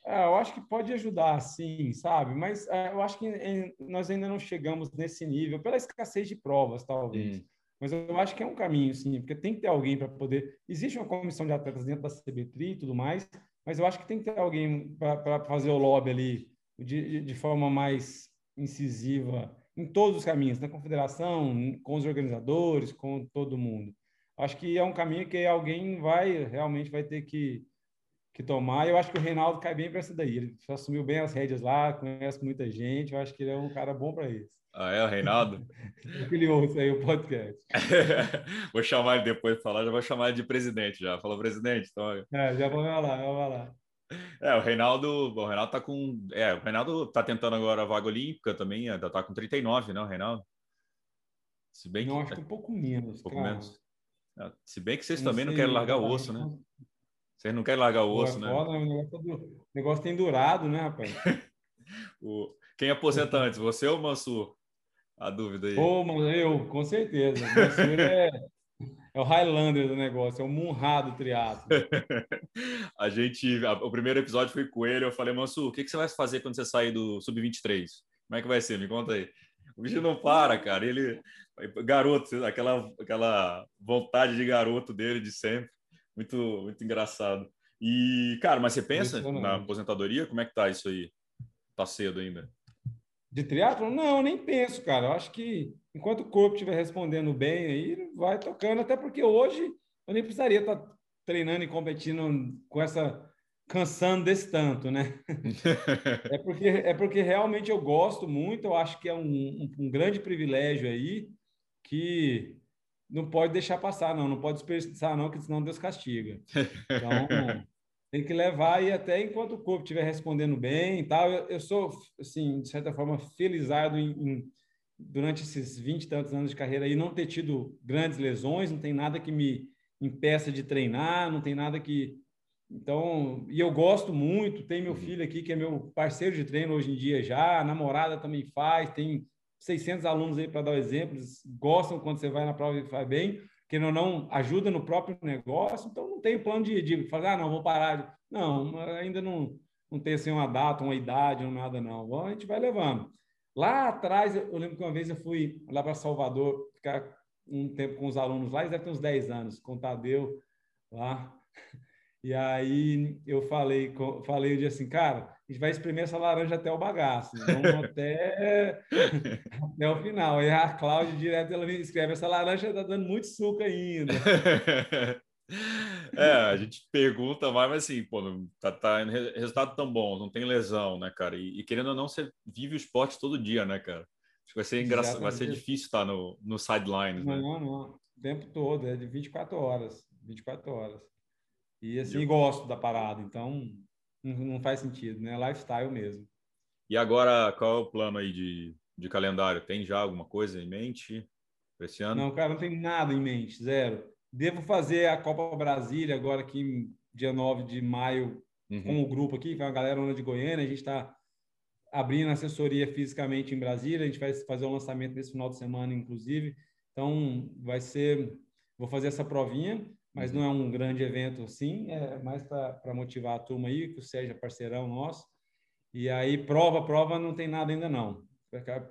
É, eu acho que pode ajudar, sim, sabe? Mas é, eu acho que em, nós ainda não chegamos nesse nível, pela escassez de provas, talvez. Hum. Mas eu acho que é um caminho, sim, porque tem que ter alguém para poder. Existe uma comissão de atletas dentro da CBTRI e tudo mais, mas eu acho que tem que ter alguém para fazer o lobby ali de, de forma mais incisiva em todos os caminhos, na confederação, com os organizadores, com todo mundo. Acho que é um caminho que alguém vai realmente vai ter que que tomar. Eu acho que o Reinaldo cai bem para essa daí. Ele assumiu bem as rédeas lá, conhece muita gente. Eu acho que ele é um cara bom para isso. Ah, é o Reinaldo? ele ouça aí o podcast. vou chamar ele depois de falar, já vou chamar ele de presidente já. Falou presidente, então. É, já vou lá, vou lá. É, o Reinaldo, o Reinaldo tá com, é, o Reinaldo tá tentando agora a vaga olímpica também, ainda tá com 39, né, o Reinaldo? Se bem que, não, acho que um pouco menos, um pouco cara. menos. É, se bem que vocês não também sei, não querem largar o osso, né? Vocês não querem largar o osso, né? Foda, o, negócio, o negócio tem durado, né, rapaz? o... Quem aposenta antes, você ou o Mansur? A dúvida aí. Pô, mano, eu, com certeza. O Mansur é, é o Highlander do negócio, é o Munra do triatlo. a gente, a, o primeiro episódio foi com ele, eu falei, Mansur, o que, que você vai fazer quando você sair do Sub-23? Como é que vai ser? Me conta aí. O bicho não para, cara. Ele, garoto, aquela, aquela vontade de garoto dele de sempre. Muito, muito engraçado. E, cara, mas você pensa na aposentadoria? Como é que tá isso aí? Tá cedo ainda? De triatlo? Não, nem penso, cara. Eu acho que enquanto o corpo estiver respondendo bem aí, vai tocando. Até porque hoje eu nem precisaria estar tá treinando e competindo com essa cansando desse tanto, né? é porque é porque realmente eu gosto muito. Eu acho que é um, um, um grande privilégio aí que não pode deixar passar, não, não pode desperdiçar, não, que senão Deus castiga. Então, tem que levar e até enquanto o corpo estiver respondendo bem e tal. Eu, eu, sou, assim, de certa forma, felizado em, em, durante esses 20 e tantos anos de carreira aí, não ter tido grandes lesões, não tem nada que me impeça de treinar, não tem nada que. Então, e eu gosto muito, tem meu uhum. filho aqui que é meu parceiro de treino hoje em dia já, a namorada também faz, tem 600 alunos aí para dar exemplos, gostam quando você vai na prova e faz bem, que não, não ajuda no próprio negócio, então não tem plano de, de falar, ah, não, vou parar. Não, ainda não, não tem assim uma data, uma idade, ou nada, não. A gente vai levando. Lá atrás, eu lembro que uma vez eu fui lá para Salvador, ficar um tempo com os alunos lá, eles devem ter uns 10 anos, com o Tadeu lá. E aí eu falei, falei eu disse assim, cara, gente vai espremer essa laranja até o bagaço, vamos até, até o final. Aí a Cláudia direto ela me escreve, essa laranja está dando muito suco ainda. É, a gente pergunta mais, mas assim, pô, tá, tá resultado tão bom, não tem lesão, né, cara? E, e, querendo ou não, você vive o esporte todo dia, né, cara? Acho que vai ser engraçado, vai ser difícil estar no, no sidelines, né? Não, não, o tempo todo, é de 24 horas, 24 horas. E assim, eu... gosto da parada, então não, faz sentido, né? Lifestyle mesmo. E agora, qual é o plano aí de, de calendário? Tem já alguma coisa em mente para esse ano? Não, cara, não tem nada em mente, zero. Devo fazer a Copa Brasília agora aqui dia 9 de maio uhum. com o grupo aqui, que é uma galera de Goiânia, a gente está abrindo assessoria fisicamente em Brasília, a gente vai fazer o lançamento nesse final de semana, inclusive. Então, vai ser. Vou fazer essa provinha, mas não é um grande evento assim, é mais para motivar a turma aí, que o Sérgio é parceirão nosso. E aí, prova, prova, não tem nada ainda não.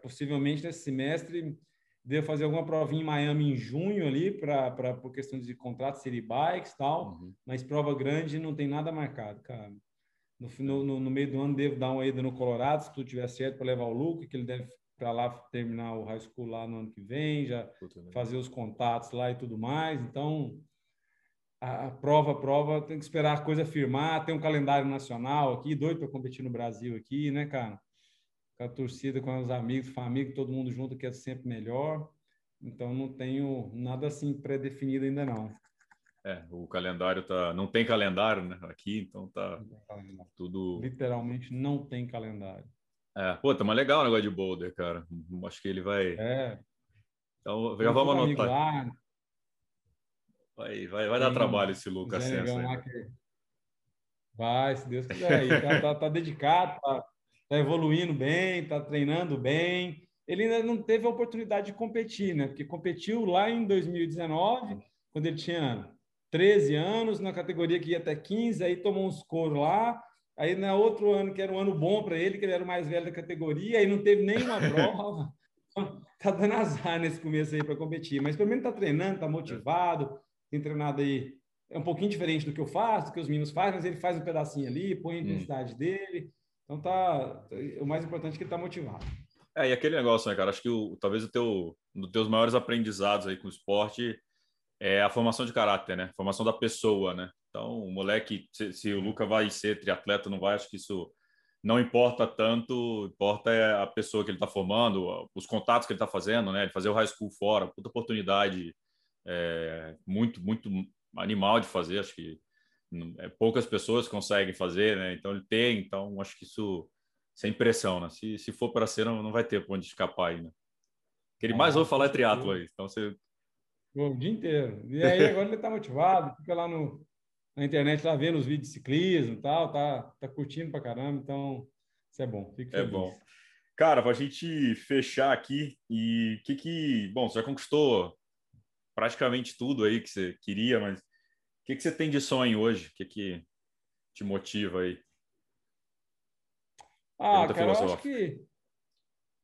Possivelmente nesse semestre, devo fazer alguma provinha em Miami em junho ali, para por questão de contrato, city bikes e tal, uhum. mas prova grande não tem nada marcado, cara. No, no, no, meio do ano devo dar uma ida no Colorado, se tudo tiver certo, para levar o Luke, que ele deve para lá terminar o high school lá no ano que vem, já fazer os contatos lá e tudo mais. Então, a, a prova, a prova, tem que esperar a coisa firmar, tem um calendário nacional aqui, doido para competir no Brasil aqui, né, cara? Com a torcida, com os amigos, família, todo mundo junto, que é sempre melhor. Então, não tenho nada assim pré-definido ainda não. É, o calendário tá. Não tem calendário, né? Aqui, então tá tudo. Literalmente não tem calendário. É, pô, tá mais legal o negócio de Boulder, cara. Acho que ele vai. É. Então, já vamos anotar. Lá. Vai, vai, vai dar trabalho esse Lucas Sensa. Vai, se Deus quiser. Tá, tá, tá dedicado, tá, tá evoluindo bem, tá treinando bem. Ele ainda não teve a oportunidade de competir, né? Porque competiu lá em 2019, quando ele tinha 13 anos, na categoria que ia até 15, aí tomou uns coros lá. Aí, no outro ano, que era um ano bom para ele, que ele era o mais velho da categoria, aí não teve nenhuma prova. tá dando azar nesse começo aí para competir. Mas pelo menos tá treinando, tá motivado, tem treinado aí. É um pouquinho diferente do que eu faço, do que os meninos fazem, mas ele faz um pedacinho ali, põe a hum. intensidade hum. dele. Então tá. O mais importante é que ele tá motivado. É, e aquele negócio, né, cara? Acho que o, talvez o teu, um dos teus maiores aprendizados aí com o esporte é a formação de caráter, né? Formação da pessoa, né? Então, o moleque, se, se o Luca vai ser triatleta, não vai, acho que isso não importa tanto, importa é a pessoa que ele está formando, os contatos que ele está fazendo, né? Ele fazer o high school fora, puta oportunidade, é, muito, muito animal de fazer, acho que é, poucas pessoas conseguem fazer, né? Então ele tem, então acho que isso sem pressão, né? Se, se for para ser, não, não vai ter para onde escapar aí, né? O que ele mais ouve falar é triatlo aí, então você o dia inteiro. E aí agora ele está motivado, fica lá no, na internet lá vendo os vídeos de ciclismo e tal, tá, tá curtindo pra caramba, então isso é bom. Fico é bom. Cara, para a gente fechar aqui, e que que. Bom, você já conquistou praticamente tudo aí que você queria, mas o que, que você tem de sonho hoje? O que, que te motiva aí? Ah, Pergunta cara, eu acho que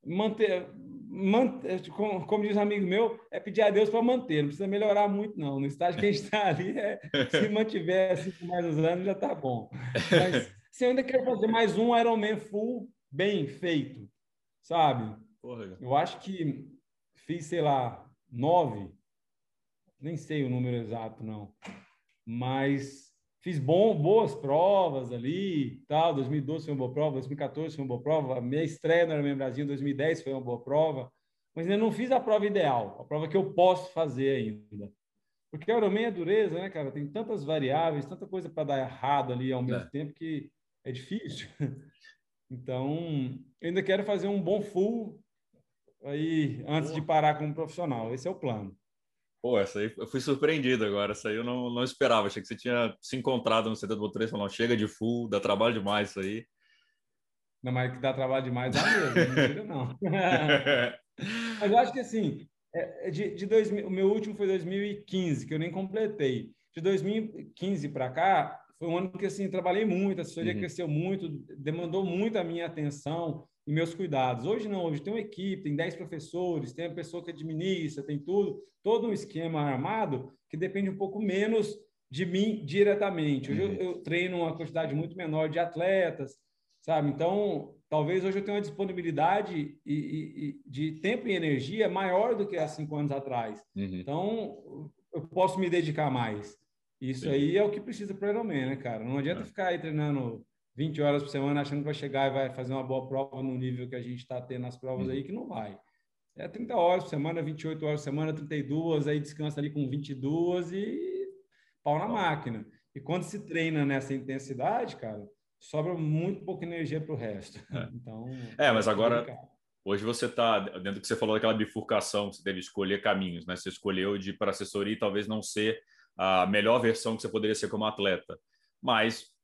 manter, manter, como, como diz um amigo meu, é pedir a Deus para manter, não precisa melhorar muito, não. No estágio que a gente está ali, é, se mantiver assim por mais uns anos, já está bom. Mas se eu ainda quero fazer mais um Ironman full bem feito, sabe? Porra. Eu acho que fiz, sei lá, nove, nem sei o número exato, não. Mas fiz bom, boas provas ali, tal. 2012 foi uma boa prova, 2014 foi uma boa prova, minha estreia no Ironman Brasil em 2010 foi uma boa prova, mas ainda não fiz a prova ideal, a prova que eu posso fazer ainda. Porque o Ironman é dureza, né, cara? Tem tantas variáveis, tanta coisa para dar errado ali ao mesmo é. tempo que é difícil. Então, eu ainda quero fazer um bom full aí antes de parar como profissional. Esse é o plano. Pô, essa aí eu fui surpreendido agora. Essa aí eu não, não esperava. Achei que você tinha se encontrado no CT do e falou: chega de full, dá trabalho demais isso aí. Não, mas que dá trabalho demais dá mesmo, não não. mas eu acho que assim, é, é de, de 2000, o meu último foi 2015, que eu nem completei. De 2015 para cá, foi um ano que assim, trabalhei muito, a assessoria uhum. cresceu muito, demandou muito a minha atenção e meus cuidados. Hoje não, hoje tem uma equipe, tem 10 professores, tem a pessoa que administra, tem tudo, todo um esquema armado que depende um pouco menos de mim diretamente. Hoje uhum. eu, eu, treino uma quantidade muito menor de atletas, sabe? Então, talvez hoje eu tenha uma disponibilidade e, e, e de tempo e energia maior do que há cinco anos atrás. Uhum. Então, eu posso me dedicar mais. Isso Sim. aí é o que precisa para o Ironman, né, cara? Não adianta é. ficar aí treinando 20 horas por semana achando que vai chegar e vai fazer uma boa prova no nível que a gente está tendo nas provas uhum. aí, que não vai. É 30 horas por semana, 28 horas por semana, 32, aí descansa ali com 22 e pau na máquina. E quando se treina nessa intensidade, cara, sobra muito pouca energia para o resto. É. Então, é, mas agora hoje você está dentro do que você falou daquela bifurcação, você deve escolher caminhos, né? Você escolheu de ir para assessoria e talvez não ser a melhor versão que você poderia ser como atleta, mas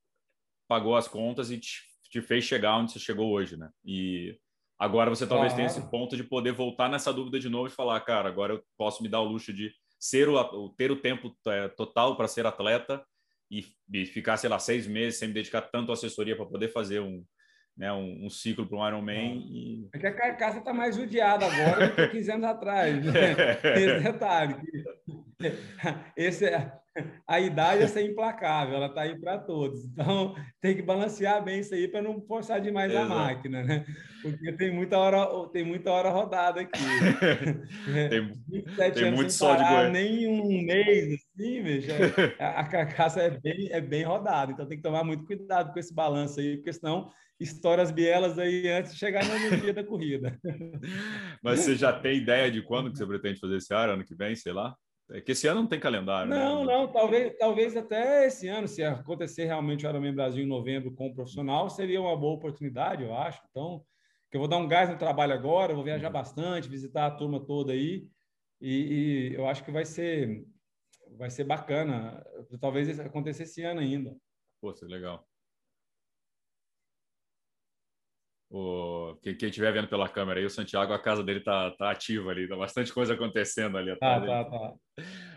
pagou as contas e te, te fez chegar onde você chegou hoje, né? E agora você talvez claro. tenha esse ponto de poder voltar nessa dúvida de novo e falar, cara, agora eu posso me dar o luxo de ser o ter o tempo é, total para ser atleta e, e, ficar, sei lá, seis meses sem me dedicar tanto à assessoria para poder fazer um, né, um, um ciclo para um Ironman. É. E... é que a carcaça está mais judiada agora do que 15 anos atrás. Né? Esse detalhe. Esse, é, a idade é ser implacável, ela está aí para todos. Então, tem que balancear bem isso aí para não forçar demais Exato. a máquina, né? Porque tem muita hora, tem muita hora rodada aqui. tem, 27 tem anos muito sem parar nem um mês, assim, veja, a, a carcaça é bem, é bem rodada. Então, tem que tomar muito cuidado com esse balanço aí, porque senão estoura as bielas aí antes de chegar no dia da corrida. Mas você já tem ideia de quando que você pretende fazer esse ano, ano que vem, sei lá? É que esse ano não tem calendário. Né? Não, né? não, talvez, talvez até esse ano, se acontecer realmente o Ironman Brasil em novembro com o profissional, seria uma boa oportunidade, eu acho. Então, que eu vou dar um gás no trabalho agora, vou viajar uhum. bastante, visitar a turma toda aí, e, e eu acho que vai ser vai ser bacana. Talvez aconteça esse ano ainda. Pô, legal. O, quem, estiver vendo pela câmera aí, o Santiago, a casa dele tá, tá ativa ali, tá bastante coisa acontecendo ali atrás. Tá, tá, tá.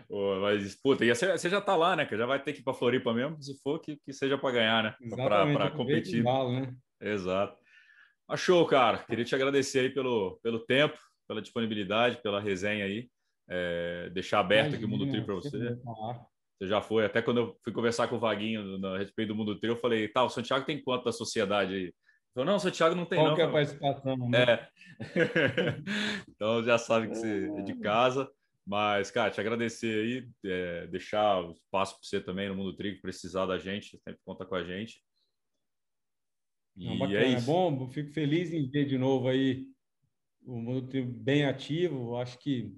O, mas, puta, e você, você já tá lá, né? Que já vai ter que ir para Floripa mesmo, se for que, que seja para ganhar, né? Para competir. Embalo, né? Exato. Achou, cara. Queria te agradecer aí pelo, pelo tempo, pela disponibilidade, pela resenha aí. É, deixar aberto Imagina, aqui o Mundo Tri para você. Você já foi. Até quando eu fui conversar com o Vaguinho a respeito do Mundo Tri, eu falei, tá, o Santiago tem quanto da sociedade aí? Falou, não, Santiago não tem Qual não. que é a participação? Né? É. então já sabe que você é de casa. Mas, cara, te agradecer aí, é, deixar o espaço para você também no Mundo Trigo, precisar da gente, sempre conta com a gente. E não, bacana, é, é, bom, fico feliz em ver de novo aí o Mundo Trigo bem ativo. Acho que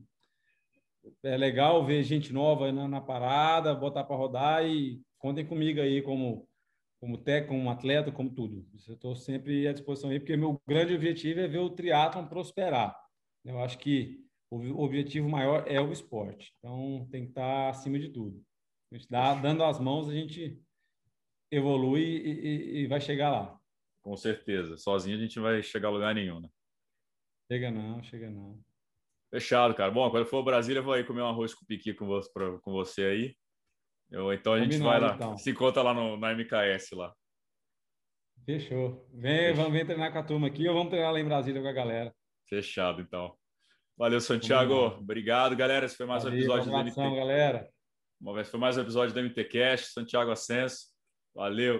é legal ver gente nova na, na parada, botar para rodar e contem comigo aí como como técnico, como atleta, como tudo. Eu estou sempre à disposição aí, porque meu grande objetivo é ver o triatlon prosperar. Eu acho que o objetivo maior é o esporte. Então, tem que estar acima de tudo. A gente dá, dando as mãos, a gente evolui e, e, e, vai chegar lá. Com certeza. Sozinho a gente não vai chegar a lugar nenhum, né? Chega não, chega não. Fechado, cara. Bom, quando for ao Brasília, eu vou aí comer um arroz com piqui com você aí. Eu, então a gente Combinado, vai lá, então. se encontra lá no, na MKS lá. Fechou. Vem, vamos vir treinar com a turma aqui ou vamos treinar lá em Brasília com a galera. Fechado, então. Valeu, Santiago. Combinado. Obrigado, galera. Esse foi mais Valeu, um episódio do MT. galera. Esse foi mais um episódio do MTCast. Santiago Ascenso. Valeu.